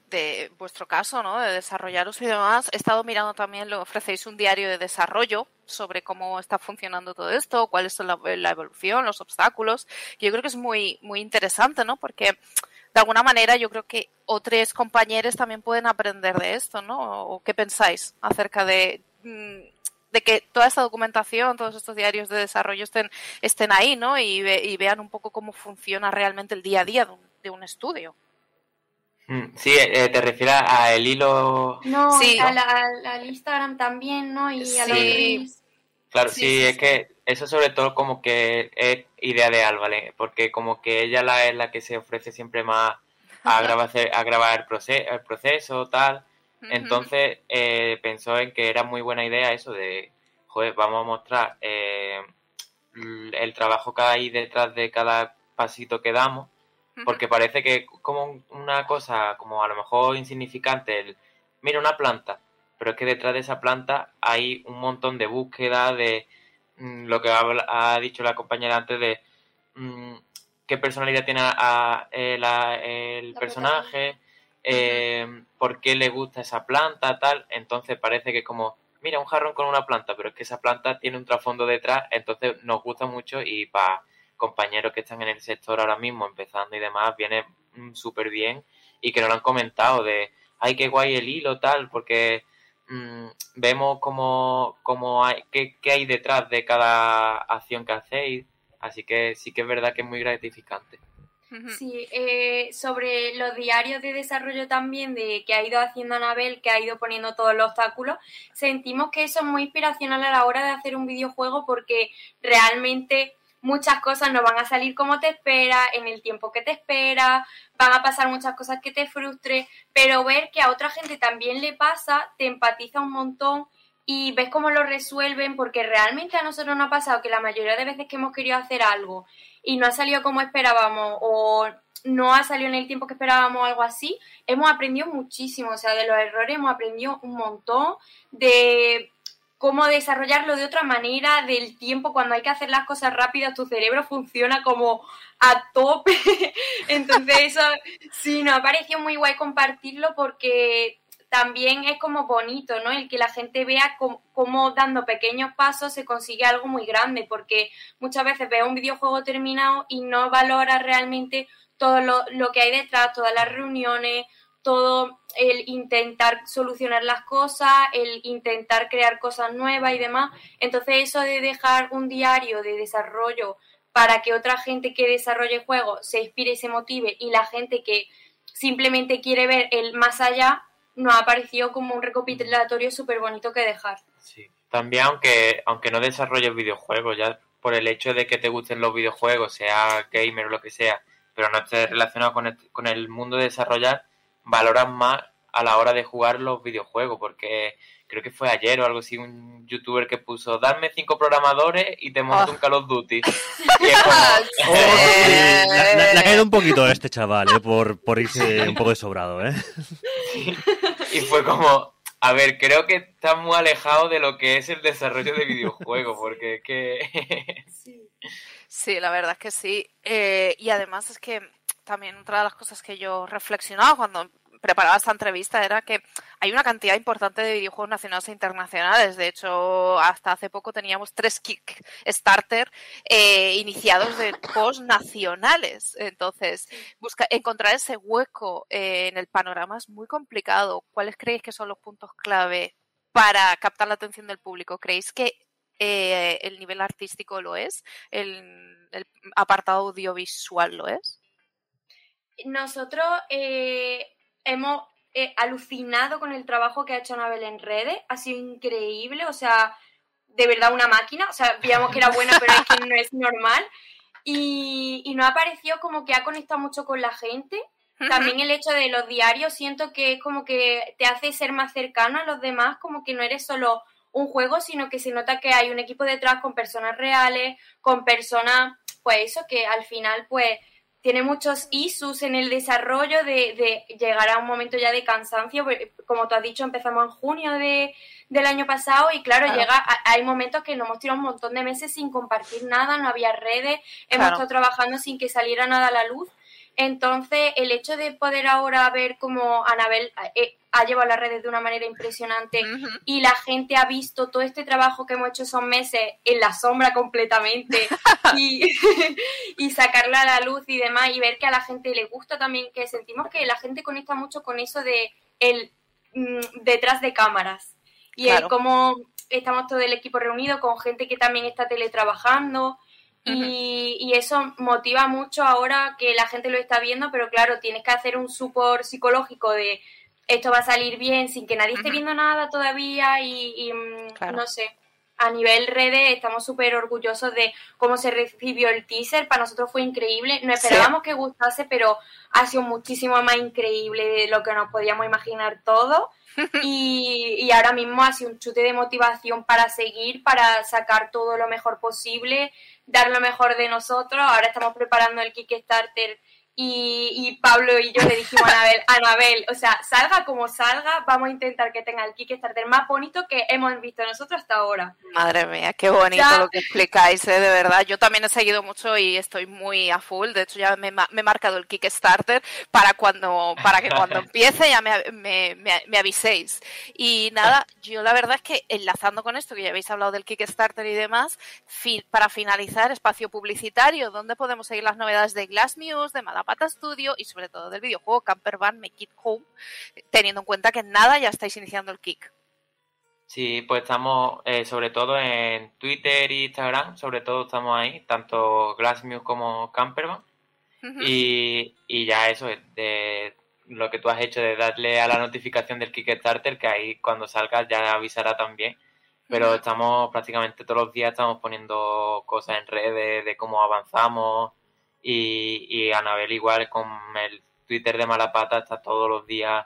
de, vuestro caso, ¿no? De desarrollaros y demás, he estado mirando también, lo ofrecéis un diario de desarrollo sobre cómo está funcionando todo esto, cuál es la, evolución, los obstáculos. Yo creo que es muy, muy interesante, ¿no? Porque de alguna manera yo creo que otros compañeros también pueden aprender de esto, ¿no? ¿O qué pensáis acerca de, mm, de que toda esta documentación, todos estos diarios de desarrollo estén, estén ahí, ¿no? Y, ve- y vean un poco cómo funciona realmente el día a día de un, de un estudio. Mm, Sí, eh, te refieres a el hilo. No, Sí. a la- al, al Instagram también, ¿no? Y a los Sí. reels. Claro, Sí, sí, sí, es sí. que eso sobre todo como que es idea de Álvaro, porque como que ella la, es la que se ofrece siempre más a grabar, a grabar el, proce- el proceso, tal. Entonces eh, pensó en que era muy buena idea eso de, joder, vamos a mostrar eh, el trabajo que hay detrás de cada pasito que damos, porque parece que como un- una cosa como a lo mejor insignificante, el, mira una planta, pero es que detrás de esa planta hay un montón de búsqueda de mm, lo que ha dicho la compañera antes de mm, qué personalidad tiene a- el, a- el La personaje, eh, por qué le gusta esa planta, tal. Entonces parece que como, mira, un jarrón con una planta, pero es que esa planta tiene un trasfondo detrás, entonces nos gusta mucho y para compañeros que están en el sector ahora mismo, empezando y demás, viene mm, súper bien y que nos lo han comentado de, ay, qué guay el hilo, tal, porque mm, vemos cómo, cómo hay, qué, qué hay detrás de cada acción que hacéis, así que sí que es verdad que es muy gratificante. Sí, eh, sobre los diarios de desarrollo también de que ha ido haciendo Anabel, que ha ido poniendo todos los obstáculos, sentimos que eso es muy inspiracional a la hora de hacer un videojuego porque realmente muchas cosas no van a salir como te espera, en el tiempo que te espera, van a pasar muchas cosas que te frustre, pero ver que a otra gente también le pasa, te empatiza un montón y ves cómo lo resuelven, porque realmente a nosotros nos ha pasado que la mayoría de veces que hemos querido hacer algo y no ha salido como esperábamos o no ha salido en el tiempo que esperábamos o algo así, hemos aprendido muchísimo, o sea, de los errores hemos aprendido un montón, de cómo desarrollarlo de otra manera, del tiempo, cuando hay que hacer las cosas rápidas, tu cerebro funciona como a tope. Entonces eso sí, nos ha parecido muy guay compartirlo porque también es como bonito, ¿no? El que la gente vea cómo, dando pequeños pasos se consigue algo muy grande, porque muchas veces ve un videojuego terminado y no valora realmente todo lo, lo que hay detrás, todas las reuniones, todo el intentar solucionar las cosas, el intentar crear cosas nuevas y demás. Entonces eso de dejar un diario de desarrollo para que otra gente que desarrolle juegos se inspire y se motive y la gente que simplemente quiere ver el más allá, nos ha parecido como un recopilatorio súper bonito que dejar. Sí. También aunque, aunque no desarrolles videojuegos, ya por el hecho de que te gusten los videojuegos, sea gamer o lo que sea, pero no estés relacionado con el, con el mundo de desarrollar, valoran más a la hora de jugar los videojuegos, porque creo que fue ayer o algo así, un youtuber que puso, dame cinco programadores y te monto un Call of Duty. Y es como... Oh, le, le- le ha caído un poquito a este chaval, ¿eh? por, por irse un poco de sobrado, ¿eh? Y fue como, a ver, creo que está muy alejado de lo que es el desarrollo de videojuegos, porque es que... Sí, la verdad es que sí. Eh, y además es que también otra de las cosas que yo reflexionaba cuando preparaba esta entrevista era que hay una cantidad importante de videojuegos nacionales e internacionales. De hecho, hasta hace poco teníamos tres Kickstarter eh, iniciados de juegos nacionales. Entonces, busca, encontrar ese hueco eh, en el panorama es muy complicado. ¿Cuáles creéis que son los puntos clave para captar la atención del público? ¿Creéis que eh, el nivel artístico lo es? ¿El, apartado audiovisual lo es? Nosotros eh, hemos eh, alucinado con el trabajo que ha hecho Anabel en redes. Ha sido increíble, o sea, de verdad una máquina. O sea, veíamos que era buena, pero es que no es normal. Y, y nos ha parecido como que ha conectado mucho con la gente. También el hecho de los diarios siento que es como que te hace ser más cercano a los demás, como que no eres solo un juego, sino que se nota que hay un equipo detrás con personas reales, con personas, pues eso, que al final pues tiene muchos issues en el desarrollo de, de llegar a un momento ya de cansancio. Como tú has dicho, empezamos en junio de, del año pasado y claro, Claro. llega a- hay momentos que nos hemos tirado un montón de meses sin compartir nada, no había redes, hemos Claro. estado trabajando sin que saliera nada a la luz. Entonces, el hecho de poder ahora ver cómo Anabel eh, ha llevado las redes de una manera impresionante y la gente ha visto todo este trabajo que hemos hecho esos meses en la sombra completamente y, y sacarla a la luz y demás y ver que a la gente le gusta también, que sentimos que la gente conecta mucho con eso de el mm, detrás de cámaras y Claro. el cómo estamos todo el equipo reunido con gente que también está teletrabajando y, y eso motiva mucho ahora que la gente lo está viendo, pero claro, tienes que hacer un support psicológico de esto va a salir bien sin que nadie esté viendo nada todavía y, y, mm, Claro. no sé. A nivel redes estamos súper orgullosos de cómo se recibió el teaser. Para nosotros fue increíble. No Sí. esperábamos que gustase, pero ha sido muchísimo más increíble de lo que nos podíamos imaginar todo. Y, y ahora mismo ha sido un chute de motivación para seguir, para sacar todo lo mejor posible, dar lo mejor de nosotros. Ahora estamos preparando el Kickstarter y, y Pablo y yo le dijimos a Anabel, Anabel, o sea, salga como salga, vamos a intentar que tenga el Kickstarter más bonito que hemos visto nosotros hasta ahora. Madre mía, qué bonito Ya. lo que explicáis, ¿eh? de verdad. Yo también he seguido mucho y estoy muy a full. De hecho, ya me, me he marcado el Kickstarter para cuando para que cuando empiece ya me, me- me- me aviséis. Y nada, yo la verdad es que enlazando con esto, que ya habéis hablado del Kickstarter y demás, fi- para finalizar, espacio publicitario, ¿dónde podemos seguir las novedades de Glass Muse, de Malapata Studio y sobre todo del videojuego Camper Van Make It Home, teniendo en cuenta que en nada ya estáis iniciando el Kick? Sí, pues estamos eh, sobre todo en Twitter e Instagram, sobre todo estamos ahí, tanto Glassmuse como Campervan. Y, y ya eso, de lo que tú has hecho de darle a la notificación del Kickstarter, que ahí cuando salga ya avisará también. Pero estamos prácticamente todos los días estamos poniendo cosas en redes de cómo avanzamos. Y, y Anabel igual con el Twitter de Malapata está todos los días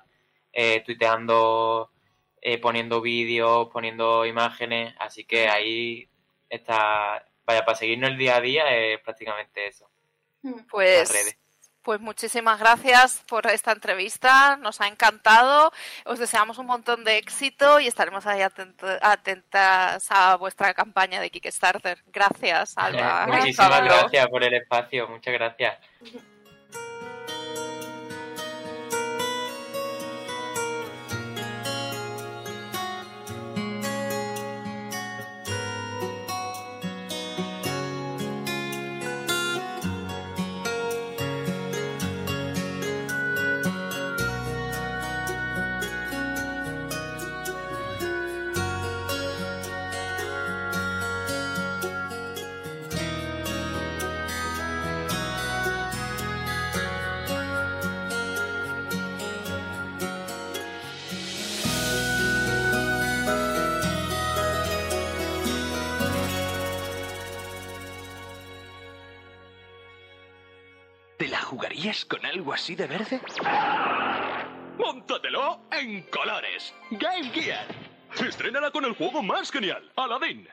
eh, tuiteando eh, poniendo vídeos, poniendo imágenes, así que ahí está, vaya, para seguirnos el día a día es prácticamente eso. las Pues, redes. Pues muchísimas gracias por esta entrevista, nos ha encantado, os deseamos un montón de éxito y estaremos ahí atento- atentas a vuestra campaña de Kickstarter. Gracias, Alba. Muchísimas Pablo. gracias por el espacio, muchas gracias. Jugarías con algo así de verde? ¡Móntatelo en colores! Game Gear. Estrénala con el juego más genial, Aladdin.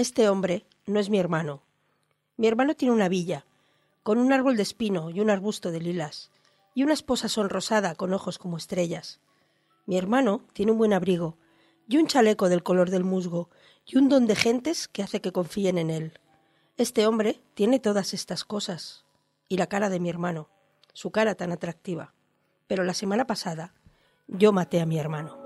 Este hombre no es mi hermano. Mi hermano tiene una villa, con un árbol de espino y un arbusto de lilas, y una esposa sonrosada con ojos como estrellas. Mi hermano tiene un buen abrigo, y un chaleco del color del musgo, y un don de gentes que hace que confíen en él. Este hombre tiene todas estas cosas, y la cara de mi hermano, su cara tan atractiva. Pero la semana pasada yo maté a mi hermano.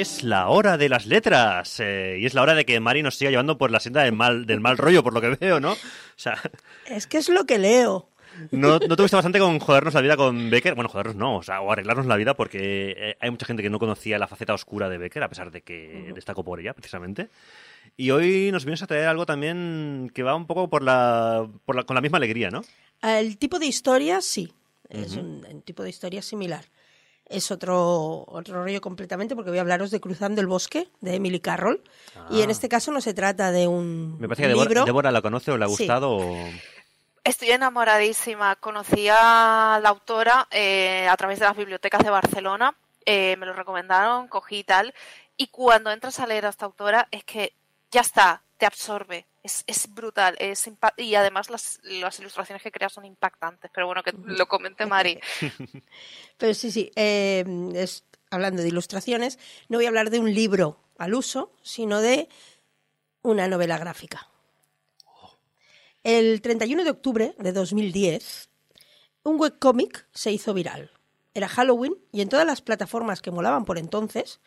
Es la hora de las letras. eh, y es la hora de que Mari nos siga llevando por la senda del mal, del mal rollo, por lo que veo, ¿no? O sea, Es que es lo que leo. no, no tuviste bastante con jodernos la vida con Becker. Bueno, jodernos no, o sea, o arreglarnos la vida porque eh, hay mucha gente que no conocía la faceta oscura de Becker, a pesar de que destacó por ella, precisamente. Y hoy nos vienes a traer algo también que va un poco por la, por la- con la misma alegría, ¿no? El tipo de historia, sí. Es un tipo de historia similar. Es otro, otro rollo completamente porque voy a hablaros de Cruzando el Bosque, de Emily Carroll. Y en Ah. este caso no se trata de un Me parece que Débora, libro. Débora la conoce o le ha Sí. gustado. o- Estoy enamoradísima. Conocí a la autora eh, a través de las bibliotecas de Barcelona. Eh, me lo recomendaron, cogí y tal. Y cuando entras a leer a esta autora es que ya está, te absorbe. Es, es brutal. Es y además las, las ilustraciones que crea son impactantes. Pero bueno, que lo comente Mari. Pero sí, sí. eh, es, hablando de ilustraciones, no voy a hablar de un libro al uso, sino de una novela gráfica. El 31 de octubre de 2010, un webcómic se hizo viral. Era Halloween y en todas las plataformas que molaban por entonces,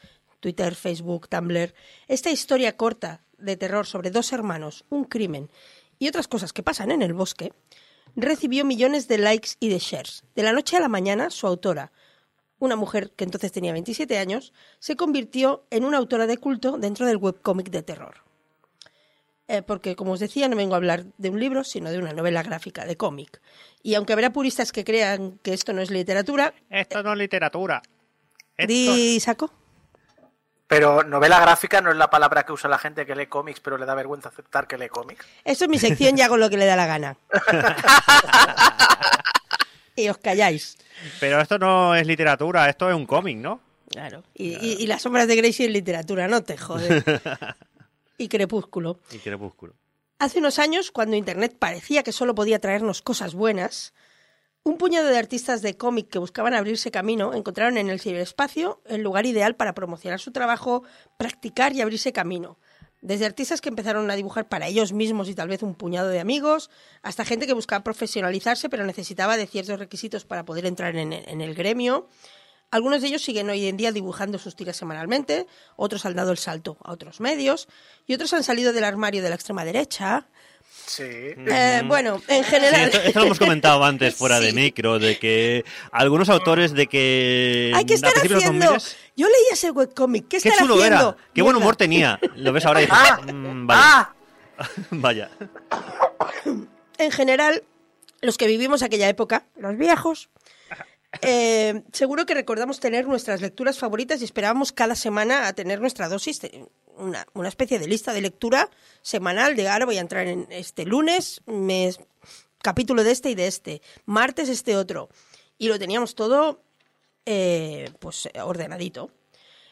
Twitter, Facebook, Tumblr, esta historia corta de terror sobre dos hermanos, un crimen y otras cosas que pasan en el bosque, recibió millones de likes y de shares. De la noche a la mañana, su autora, una mujer que entonces tenía 27 años, se convirtió en una autora de culto dentro del webcómic de terror. Eh, porque, como os decía, no vengo a hablar de un libro, sino de una novela gráfica, de cómic. Y aunque habrá puristas que crean que esto no es literatura... Esto no es literatura. Di, saco. Pero novela gráfica no es la palabra que usa la gente que lee cómics, pero le da vergüenza aceptar que lee cómics. Esto es mi sección y hago lo que le da la gana. y os calláis. Pero esto no es literatura, esto es un cómic, ¿no? Claro. Y, y- y las sombras de Gracie en literatura, no te jodes. y Crepúsculo. Y Crepúsculo. Hace unos años, cuando Internet parecía que solo podía traernos cosas buenas, un puñado de artistas de cómic que buscaban abrirse camino encontraron en el ciberespacio el lugar ideal para promocionar su trabajo, practicar y abrirse camino. Desde artistas que empezaron a dibujar para ellos mismos y tal vez un puñado de amigos, hasta gente que buscaba profesionalizarse pero necesitaba de ciertos requisitos para poder entrar en, el gremio. Algunos de ellos siguen hoy en día dibujando sus tiras semanalmente, otros han dado el salto a otros medios y otros han salido del armario de la extrema derecha. Sí. Eh, bueno, en Sí, general... esto, esto lo hemos comentado antes fuera de Sí. micro, de que algunos autores de que Hay que estar de haciendo... 2000 Yo leía ese webcomic. ¿Qué Qué chulo haciendo? era, qué buen humor tenía. Lo ves ahora y dices, Ah, "Mm, vaya, ¡Ah! vaya. En general, los que vivimos aquella época, los viejos, eh, seguro que recordamos tener nuestras lecturas favoritas y esperábamos cada semana a tener nuestra dosis, de- una, una especie de lista de lectura semanal de ahora voy a entrar en este lunes, mes, capítulo de este y de este, martes este otro. Y lo teníamos todo eh, pues ordenadito.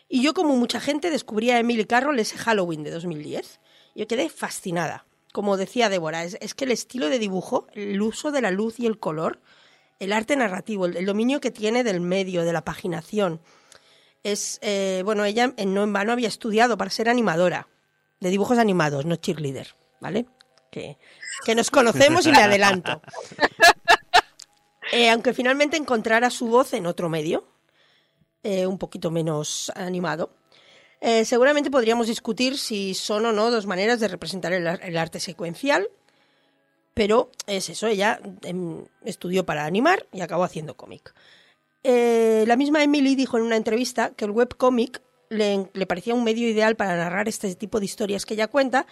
Y yo, como mucha gente, descubrí a Emily Carroll ese Halloween de 2010. Yo quedé fascinada. Como decía Débora, es, es que el estilo de dibujo, el uso de la luz y el color, el arte narrativo, el, el dominio que tiene del medio, de la paginación, es, eh, bueno, ella en, no en vano había estudiado para ser animadora de dibujos animados, no cheerleader, ¿vale? Que, que nos conocemos y me adelanto. Eh, aunque finalmente encontrara su voz en otro medio, eh, un poquito menos animado. Eh, seguramente podríamos discutir si son o no dos maneras de representar el, el arte secuencial, pero es eso, ella em, estudió para animar y acabó haciendo cómic. Eh, la misma Emily dijo en una entrevista que el webcómic le, le parecía un medio ideal para narrar este tipo de historias que ella cuenta,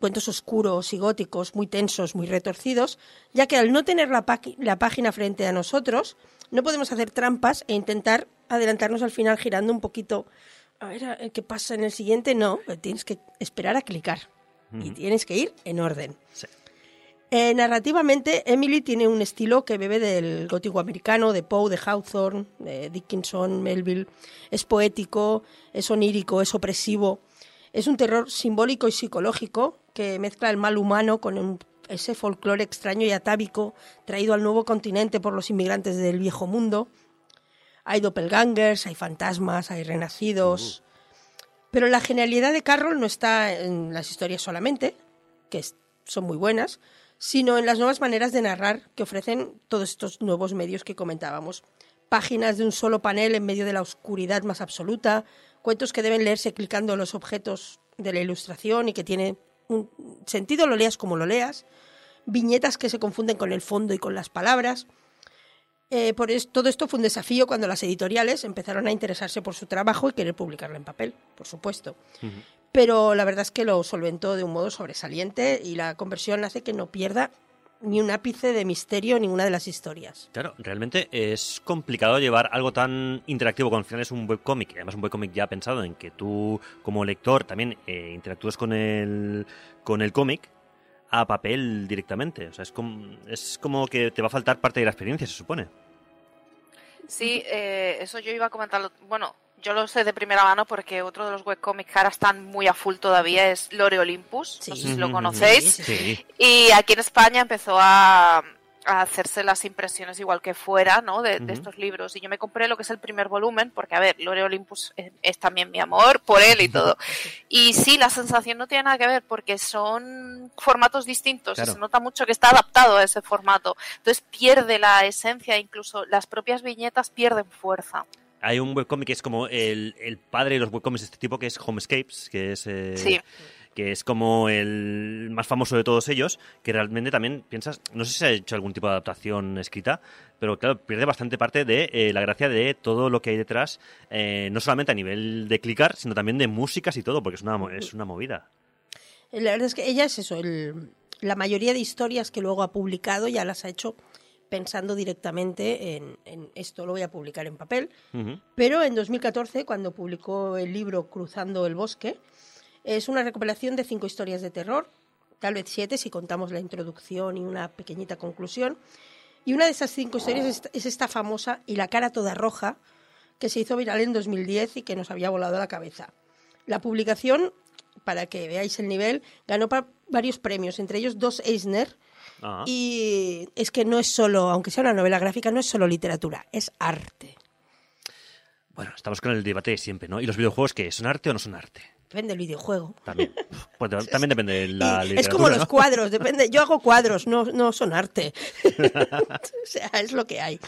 cuentos oscuros y góticos, muy tensos, muy retorcidos, ya que al no tener la, página frente a nosotros, no podemos hacer trampas e intentar adelantarnos al final girando un poquito. A ver, qué pasa en el siguiente. No, tienes que esperar a clicar y tienes que ir en orden. Eh, narrativamente, Emily tiene un estilo que bebe del gótico americano, de Poe, de Hawthorne, de Dickinson, Melville. Es poético, es onírico, es opresivo. Es un terror simbólico y psicológico que mezcla el mal humano con un- ese folclore extraño y atávico traído al nuevo continente por los inmigrantes del viejo mundo. Hay doppelgangers, hay fantasmas, hay renacidos. Pero la genialidad de Carroll no está en las historias solamente, que son muy buenas, sino en las nuevas maneras de narrar que ofrecen todos estos nuevos medios que comentábamos. Páginas de un solo panel en medio de la oscuridad más absoluta, cuentos que deben leerse clicando en los objetos de la ilustración y que tienen un sentido lo leas como lo leas, viñetas que se confunden con el fondo y con las palabras. Eh, por es- todo esto fue un desafío cuando las editoriales empezaron a interesarse por su trabajo y querer publicarlo en papel, por supuesto. Pero la verdad es que lo solventó de un modo sobresaliente y la conversión hace que no pierda ni un ápice de misterio en ninguna de las historias. Claro, realmente es complicado llevar algo tan interactivo cuando al final es un webcómic. Además, un webcómic ya pensado en que tú, como lector, también eh, interactúes con el, con el cómic a papel directamente. O sea, es como, es como que te va a faltar parte de la experiencia, se supone. Sí, eh, eso yo iba a comentarlo. Bueno, yo lo sé de primera mano porque otro de los webcomics que ahora están muy a full todavía es Lore Olympus. No sé si lo conocéis. Sí. Y aquí en España empezó a, a hacerse las impresiones igual que fuera, ¿no? De, estos libros. Y yo me compré lo que es el primer volumen, porque, a ver, Lore Olympus es, es también mi amor por él y todo. Y sí, la sensación no tiene nada que ver, porque son formatos distintos Claro. y se nota mucho que está adaptado a ese formato. Entonces pierde la esencia, incluso las propias viñetas pierden fuerza. Hay un webcómic que es como el, el padre de los webcómics de este tipo, que es Homescapes, que es... eh, Sí. que es como el más famoso de todos ellos, que realmente también piensas, no sé si se ha hecho algún tipo de adaptación escrita, pero claro, pierde bastante parte de eh, la gracia de todo lo que hay detrás, eh, no solamente a nivel de clicar, sino también de músicas y todo, porque es una, mo- es una movida. La verdad es que ella es eso, el- la mayoría de historias que luego ha publicado ya las ha hecho pensando directamente en, en esto lo voy a publicar en papel. Pero en 2014, cuando publicó el libro Cruzando el Bosque, es una recopilación de cinco historias de terror, tal vez siete si contamos la introducción y una pequeñita conclusión. Y una de esas cinco historias es, es esta famosa Y la cara toda roja, que se hizo viral en 2010 y que nos había volado a la cabeza. La publicación, para que veáis el nivel, ganó varios premios, entre ellos dos Eisner. Ah. Y es que no es solo, aunque sea una novela gráfica, no es solo literatura, es arte. Bueno, estamos con el debate de siempre, ¿no? ¿Y los videojuegos qué? ¿Son arte o no son arte? Depende del videojuego. También. Pues también depende de la Y es como literatura, los ¿no? cuadros, depende. Yo hago cuadros, no, no son arte. o sea, es lo que hay.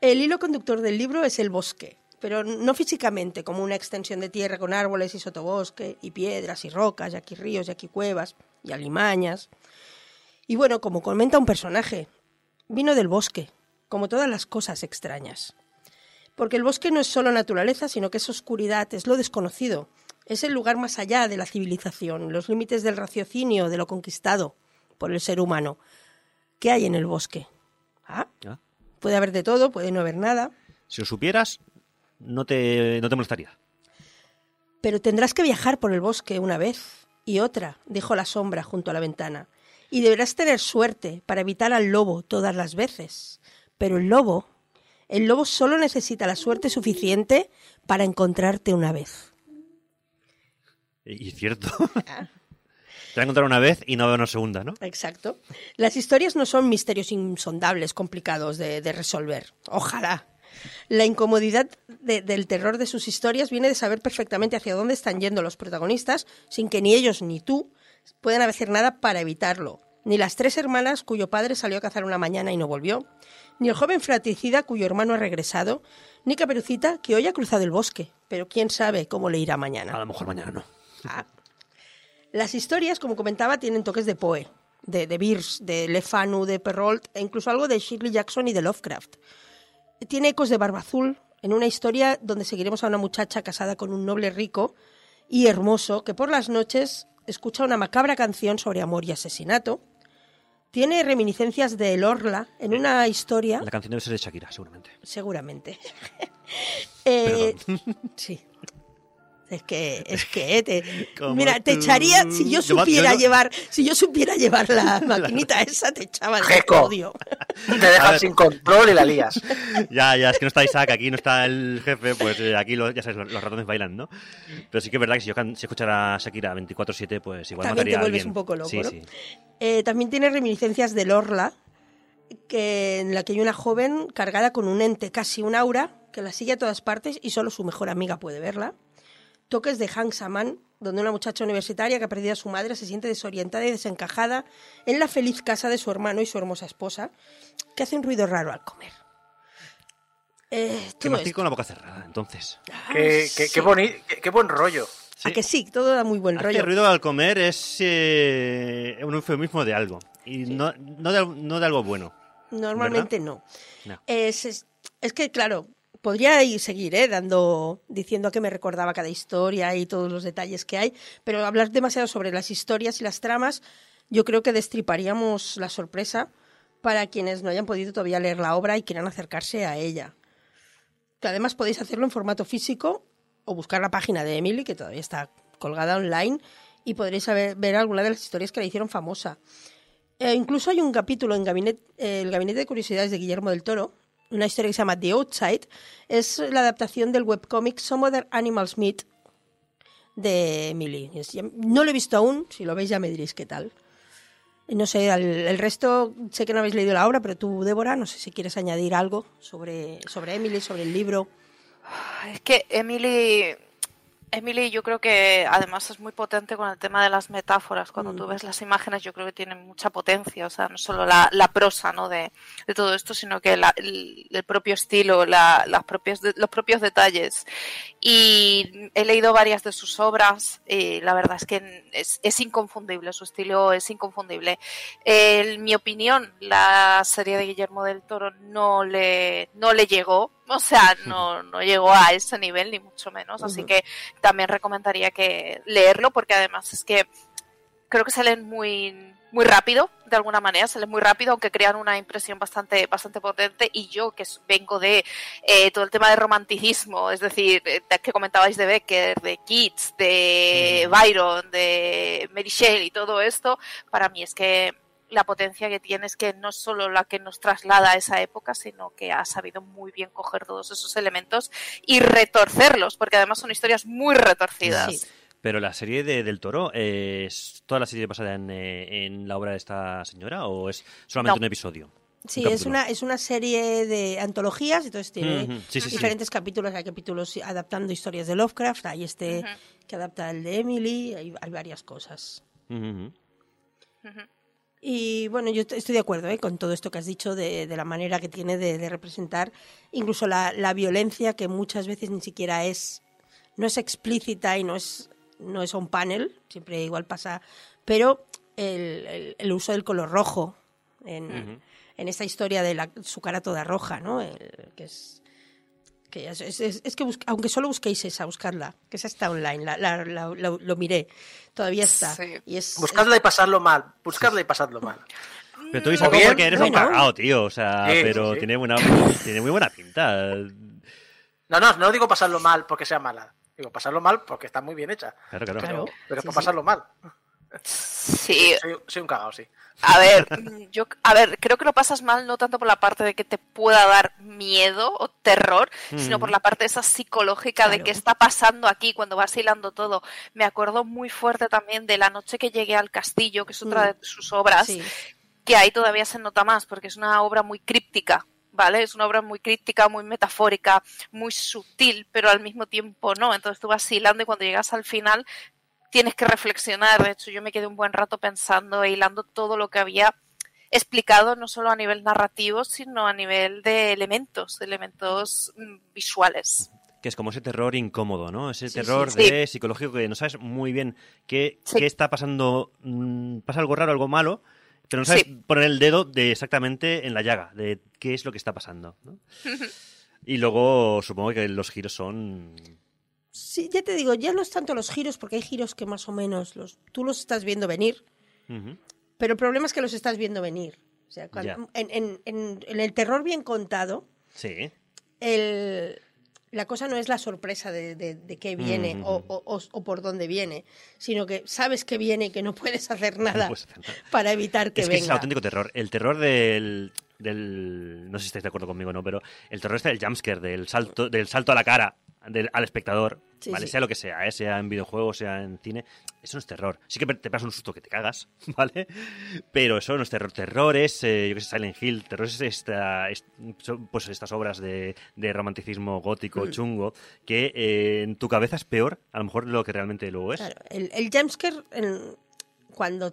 El hilo conductor del libro es el bosque, pero no físicamente, como una extensión de tierra con árboles y sotobosque, y piedras y rocas, y aquí ríos, y aquí cuevas, y alimañas. Y bueno, como comenta un personaje, vino del bosque, como todas las cosas extrañas. Porque el bosque no es solo naturaleza, sino que es oscuridad, es lo desconocido. Es el lugar más allá de la civilización, los límites del raciocinio, de lo conquistado por el ser humano. ¿Qué hay en el bosque? Ah, Ah. puede haber de todo, puede no haber nada, Si lo supieras, no te, no te molestaría. pero tendrás que viajar por el bosque una vez y otra, dijo la sombra junto a la ventana. Y deberás tener suerte para evitar al lobo todas las veces. Pero el lobo, el lobo solo necesita la suerte suficiente para encontrarte una vez. Y cierto. Te va a encontrar una vez y no va a una segunda, ¿no? Exacto. Las historias no son misterios insondables, complicados de, de resolver. Ojalá. La incomodidad de- del terror de sus historias viene de saber perfectamente hacia dónde están yendo los protagonistas, sin que ni ellos ni tú puedan hacer nada para evitarlo. Ni las tres hermanas cuyo padre salió a cazar una mañana y no volvió, ni el joven fratricida cuyo hermano ha regresado, ni Caperucita que hoy ha cruzado el bosque, pero quién sabe cómo le irá mañana. A lo mejor mañana no. Ah. Las historias, como comentaba, tienen toques de Poe, de, de Bierce, de Le Fanu, de Perrault e incluso algo de Shirley Jackson y de Lovecraft. Tiene ecos de Barba Azul en una historia donde seguiremos a una muchacha casada con un noble rico y hermoso que por las noches escucha una macabra canción sobre amor y asesinato. Tiene reminiscencias de El Orla en una historia, La canción debe ser de Shakira, seguramente. seguramente. Eh, sí. Es que, es que, te- mira, te echaría, si yo Yo va- yo supiera no- llevar, si yo supiera llevar la maquinita esa, te echaba de Jeco. odio. Te dejas sin control y la lías. Ya, ya, es que no está Isaac, aquí no está el jefe, pues eh, aquí lo- ya sabes, los, los ratones bailan, ¿no? Pero sí que es verdad que si yo si escuchara a Shakira 24-7, pues igual También mataría te a vuelves alguien. un poco loco, Sí, ¿no? sí. Eh, también tiene reminiscencias del Orla, que, en la que hay una joven cargada con un ente, casi un aura, que la sigue a todas partes y solo su mejor amiga puede verla. Toques de Hank Saman, donde una muchacha universitaria que ha perdido a su madre se siente desorientada y desencajada en la feliz casa de su hermano y su hermosa esposa, que hace un ruido raro al comer. Eh, Que con la boca cerrada, entonces. Qué, qué- sí. qué boni- qué- qué buen rollo. ¿A que sí? Todo da muy buen Hace rollo. ruido al comer es eh, un eufemismo de algo. Y no, no, de, no de algo bueno. Normalmente no. No. Es, es, es que, claro, podría ir seguir ¿eh? dando, diciendo a qué me recordaba cada historia y todos los detalles que hay, pero hablar demasiado sobre las historias y las tramas, yo creo que destriparíamos la sorpresa para quienes no hayan podido todavía leer la obra y quieran acercarse a ella. Que además podéis hacerlo en formato físico o buscar la página de Emily, que todavía está colgada online, y podréis saber- ver alguna de las historias que la hicieron famosa. Eh, incluso hay un capítulo en Gabinet- El Gabinete de Curiosidades de Guillermo del Toro, una historia que se llama The Outside. Es la adaptación del webcómic Some Other Animals Meet de Emily. No lo he visto aún, si lo veis ya me diréis qué tal. No sé, al- el resto, sé que no habéis leído la obra, pero tú, Débora, no sé si quieres añadir algo sobre, sobre Emily, sobre el libro. Es que Emily, Emily yo creo que además es muy potente con el tema de las metáforas. Cuando tú ves las imágenes yo creo que tienen mucha potencia. O sea, no solo la, la prosa ¿no? de, de todo esto, sino que la- el, el propio estilo, la- las propias, de- los propios detalles. Y he leído varias de sus obras y la verdad es que es, es inconfundible, su estilo es inconfundible. En mi opinión, la serie de Guillermo del Toro no le, no le llegó, o sea, no, no llegó a ese nivel, ni mucho menos, así que también recomendaría que leerlo, porque además es que creo que se leen muy, muy rápido, de alguna manera, se leen muy rápido, aunque crean una impresión bastante, bastante potente. Y yo, que vengo de eh, todo el tema de romanticismo, es decir, eh, que comentabais de Becker, de Keats, de Byron, de Mary Shelley y todo esto, para mí es que la potencia que tiene es que no es solo la que nos traslada a esa época, sino que ha sabido muy bien coger todos esos elementos y retorcerlos, porque además son historias muy retorcidas. Pero la serie de, del Toro, eh, ¿es toda la serie basada en, eh, en la obra de esta señora o es solamente No. un episodio? Sí, Un es una, es una serie de antologías, entonces tiene sí, sí, sí. diferentes capítulos. Hay capítulos adaptando historias de Lovecraft, hay este que adapta el de Emily, hay, hay varias cosas. Ujú. Y bueno, yo estoy de acuerdo ¿eh? con todo esto que has dicho de, de la manera que tiene de, de representar incluso la, la violencia que muchas veces ni siquiera es, no es explícita y no es, no es un panel, siempre igual pasa, pero el, el- el uso del color rojo en, en esta historia de la, su cara toda roja, ¿no? El- que es que es, es- es- es que aunque solo busquéis esa, buscarla, que esa está online, la, la- la- la- lo miré, todavía está. Y es, Buscadla y pasadlo mal. Buscadla y pasadlo mal. Pero tú, bien- porque eres un cagao, tío. O sea, Sí, pero sí, sí. Tiene, buena, tiene muy buena pinta. No, no, no digo pasarlo mal porque sea mala. Digo pasarlo mal porque está muy bien hecha. Claro, claro. Pero, pero Sí, por sí. pasarlo mal. Sí. Soy, soy un cagao, sí. A ver, mm, yo, a ver, creo que lo pasas mal no tanto por la parte de que te pueda dar miedo o terror, sino por la parte esa psicológica de qué está pasando aquí cuando vas hilando todo. Me acuerdo muy fuerte también de la noche que llegué al castillo, que es otra Mm. de sus obras, Sí. que ahí todavía se nota más, porque es una obra muy críptica. ¿Vale? Es una obra muy críptica, muy metafórica, muy sutil, pero al mismo tiempo no. Entonces tú vas hilando y cuando llegas al final tienes que reflexionar. De hecho, yo me quedé un buen rato pensando e hilando todo lo que había explicado, no solo a nivel narrativo, sino a nivel de elementos, de elementos mm, visuales. Que es como ese terror incómodo, ¿no? Ese Sí, terror sí. de psicológico que no sabes muy bien qué, qué está pasando. mm, pasa algo raro, algo malo, pero no sabes poner el dedo de exactamente en la llaga, de qué es lo que está pasando. ¿no? Y luego supongo que los giros son. Sí, ya te digo, ya no es tanto los giros, porque hay giros que más o menos los, tú los estás viendo venir, pero el problema es que los estás viendo venir. O sea, cuando- en, en- en- en el terror bien contado, Sí. el, la cosa no es la sorpresa de, de- de qué viene Mm, o, o- por dónde viene, sino que sabes que viene y que no puedes hacer nada puedes hacer nada. para evitar que es que es el venga. auténtico terror. El terror del, del. No sé si estáis de acuerdo conmigo o no, pero el terror este del jumpscare, del salto, del salto a la cara del, al espectador, Sí, ¿vale? sí. Sea lo que sea, ¿eh? sea en videojuegos, sea en cine. Eso no es terror. Sí que te pegas un susto que te cagas, ¿vale? Pero eso no es terror. Terror es, eh, yo que sé, Silent Hill. Terror es, esta, es- pues estas obras de, de romanticismo gótico, Mm. chungo, que eh, en tu cabeza es peor, a lo mejor, de lo que realmente luego es. Claro, el, el jumpscare cuando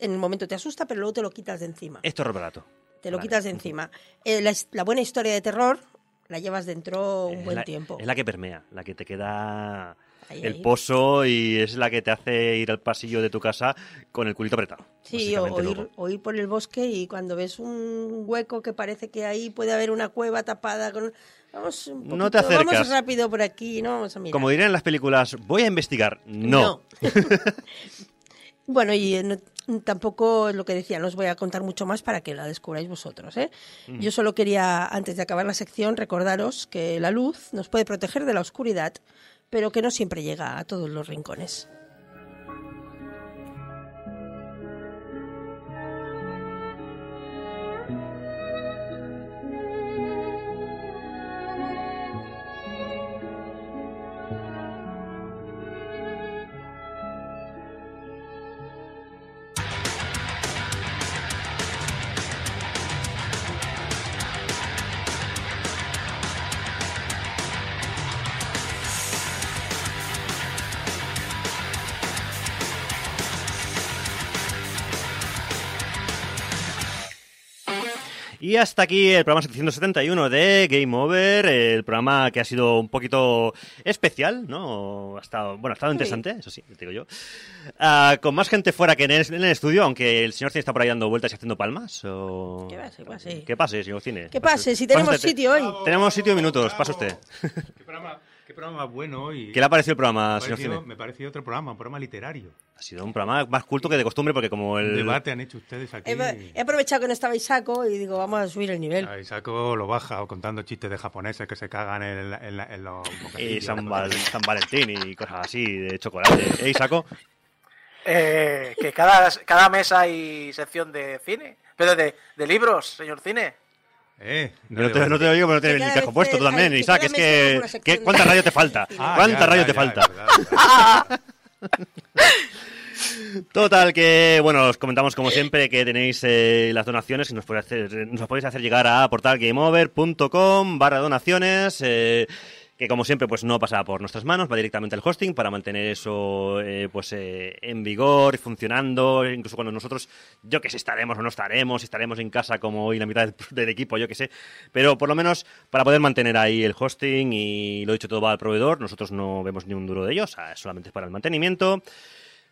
en el momento te asusta, pero luego te lo quitas de encima. Es terror barato. Te lo Vale. quitas de encima. Eh, la, buena historia de terror la llevas dentro un Es buen la- tiempo. Es la que permea, la que te queda Ahí, el ahí. pozo y es la que te hace ir al pasillo de tu casa con el culito apretado. Sí, o, ir, luego. o ir por el bosque y cuando ves un hueco que parece que ahí puede haber una cueva tapada con... Vamos un No te poquito- acercas. Vamos rápido por aquí, ¿no? Vamos a mirar. Como dirían en las películas, voy a investigar. No. Bueno, y no- tampoco es lo que decía, no os voy a contar mucho más para que la descubráis vosotros. ¿eh? Mm. Yo solo quería, antes de acabar la sección, recordaros que la luz nos puede proteger de la oscuridad, pero que no siempre llega a todos los rincones. Y hasta aquí el programa 771 de Game Over, el programa que ha sido un poquito especial, ¿no? Ha estado, bueno, ha estado Sí. interesante, eso sí, te digo yo. Ah, con más gente fuera que en el, en el estudio, aunque el señor Cine está por ahí dando vueltas y haciendo palmas. O... ¿Qué pase, pase? ¿Qué pase, señor Cine? ¿Qué pase? Si tenemos Pase usted. sitio hoy. Tenemos sitio minutos, pasa usted. Qué programa, qué programa bueno y... ¿Qué le ha parecido el programa, me señor pareció- Cine? Me pareció otro programa, un programa literario. Ha sido un programa más culto que de costumbre, porque como el... Debate han hecho ustedes aquí. He, he aprovechado que no estaba Isaco y digo, vamos a subir el nivel. A Isaaco lo baja o contando chistes de japoneses que se cagan en, en la- en los Y bocadillos. San, Val- San Valentín y cosas así, de chocolate. ¿Eh, Isaco? Eh, que cada, cada mes hay sección de cine. Pero de, de libros, señor cine. Eh, no, te, no te lo digo, pero no tienes el cada casco vez puesto tú hay- también, que Isaac. cada Es mes que... alguna sección ¿qué- ¿Cuánta de- radio te falta? Ah, ¿Cuánta ya, radio ya, te ya, falta? verdad, verdad. Total, que bueno, os comentamos como siempre que tenéis eh, las donaciones y nos podéis hacer, nos podéis hacer llegar a portalgameover.com barra donaciones. eh, que como siempre pues no pasa por nuestras manos, va directamente al hosting para mantener eso eh, pues en vigor y funcionando, incluso cuando nosotros, yo que sé, estaremos o no estaremos, estaremos en casa como hoy la mitad del, equipo, yo que sé, pero por lo menos para poder mantener ahí el hosting y lo dicho todo va al proveedor, nosotros no vemos ni un duro de ellos, solamente es para el mantenimiento.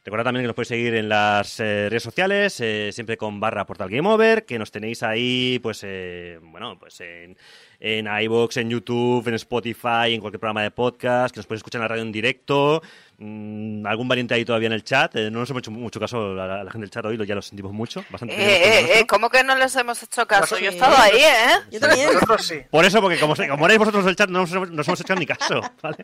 Recordad también que nos podéis seguir en las eh, redes sociales, eh, siempre con barra Portal Game Over, que nos tenéis ahí, pues, eh, bueno, pues en, en iVoox, en YouTube, en Spotify, en cualquier programa de podcast, que nos podéis escuchar en la radio en directo, mm, algún valiente ahí todavía en el chat, eh, no nos hemos hecho mucho caso a la, a la gente del chat hoy, lo- ya lo sentimos mucho, bastante. Eh, eh, eh, ¿Cómo que no les hemos hecho caso? Yo he estado ahí, ¿eh? Yo también. Por eso, porque como, como erais vosotros del chat, no nos, hemos- nos hemos hecho ni caso, ¿vale?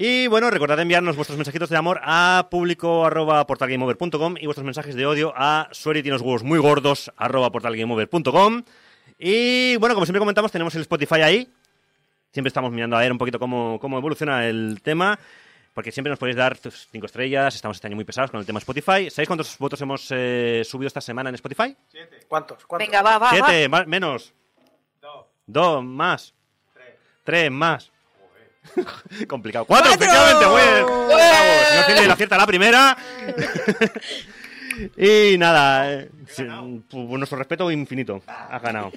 Y bueno, recordad enviarnos vuestros mensajitos de amor a público arroba portalgameover.com y vuestros mensajes de odio a sueri tiene los huevos muy gordos arroba portalgameover.com. Y bueno, como siempre comentamos, tenemos el Spotify ahí. Siempre estamos mirando a ver un poquito cómo, cómo evoluciona el tema. Porque siempre nos podéis dar cinco estrellas. Estamos este año muy pesados con el tema Spotify. ¿Sabéis cuántos votos hemos eh, subido esta semana en Spotify? ¿Cuántos? ¿Cuántos? Venga, va, va, va. Siete, más, menos. Dos. más. Tres. más. Complicado. Cuatro, ¡Cuatro! efectivamente. Señor Cine, la acierta la primera. y nada, eh, pues, nuestro respeto infinito. Has ganado.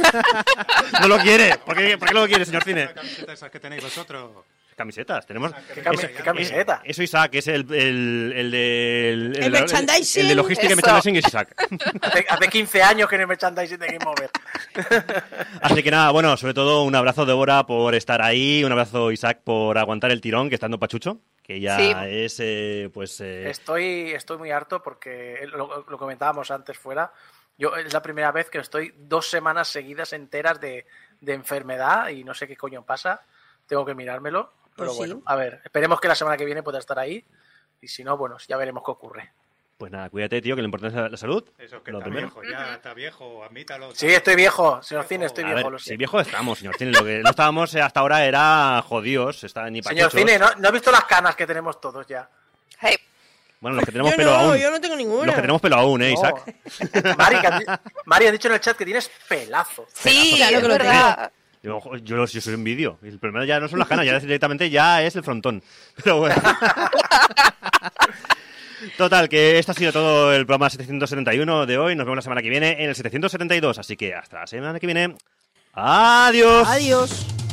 no lo quiere. ¿Por qué, por qué no lo quiere, señor Cine? camisetas esas que tenéis vosotros? Camisetas, tenemos. ¿Qué, cami- Eso- qué camiseta? Eso Isaac, es el, el, el de. El, El merchandising. El de logística y merchandising es Isaac. Hace, hace 15 años que no hay merchandising de Game Over. Así que nada, bueno, sobre todo un abrazo Débora por estar ahí, un abrazo Isaac por aguantar el tirón que está dando Pachucho, que ya Sí. es eh, pues eh, Estoy, estoy muy harto porque lo, lo comentábamos antes fuera. Yo es la primera vez que estoy dos semanas seguidas enteras de, de enfermedad y no sé qué coño pasa. Tengo que mirármelo. Pero Pues sí. bueno, a ver, esperemos que la semana que viene pueda estar ahí. Y si no, bueno, ya veremos qué ocurre. pues nada, cuídate, tío, que lo importante es la- salud. Eso que lo está primero. viejo, ya está viejo, admítalo. Sí, estoy viejo, señor Cine, estoy A viejo, ver, lo si viejo estamos, señor Cine. Lo que no estábamos eh, hasta ahora era jodidos, está ni Señor. Cine, ¿no, ¿no has visto las canas que tenemos todos ya? Hey, Bueno, los que tenemos Yo pelo no, aún. yo no tengo ninguna. Los que tenemos pelo aún, ¿eh, No. Isaac? Han- Mari, han dicho en el chat que tienes pelazo. sí, Claro es que lo verdad. Yo, yo, soy un vídeo. El problema ya no son las canas, ya directamente ya es el frontón. Pero bueno. Total, que esto ha sido todo el programa 771 de hoy. Nos vemos la semana que viene en el 772. Así que hasta la semana que viene. Adiós. Adiós.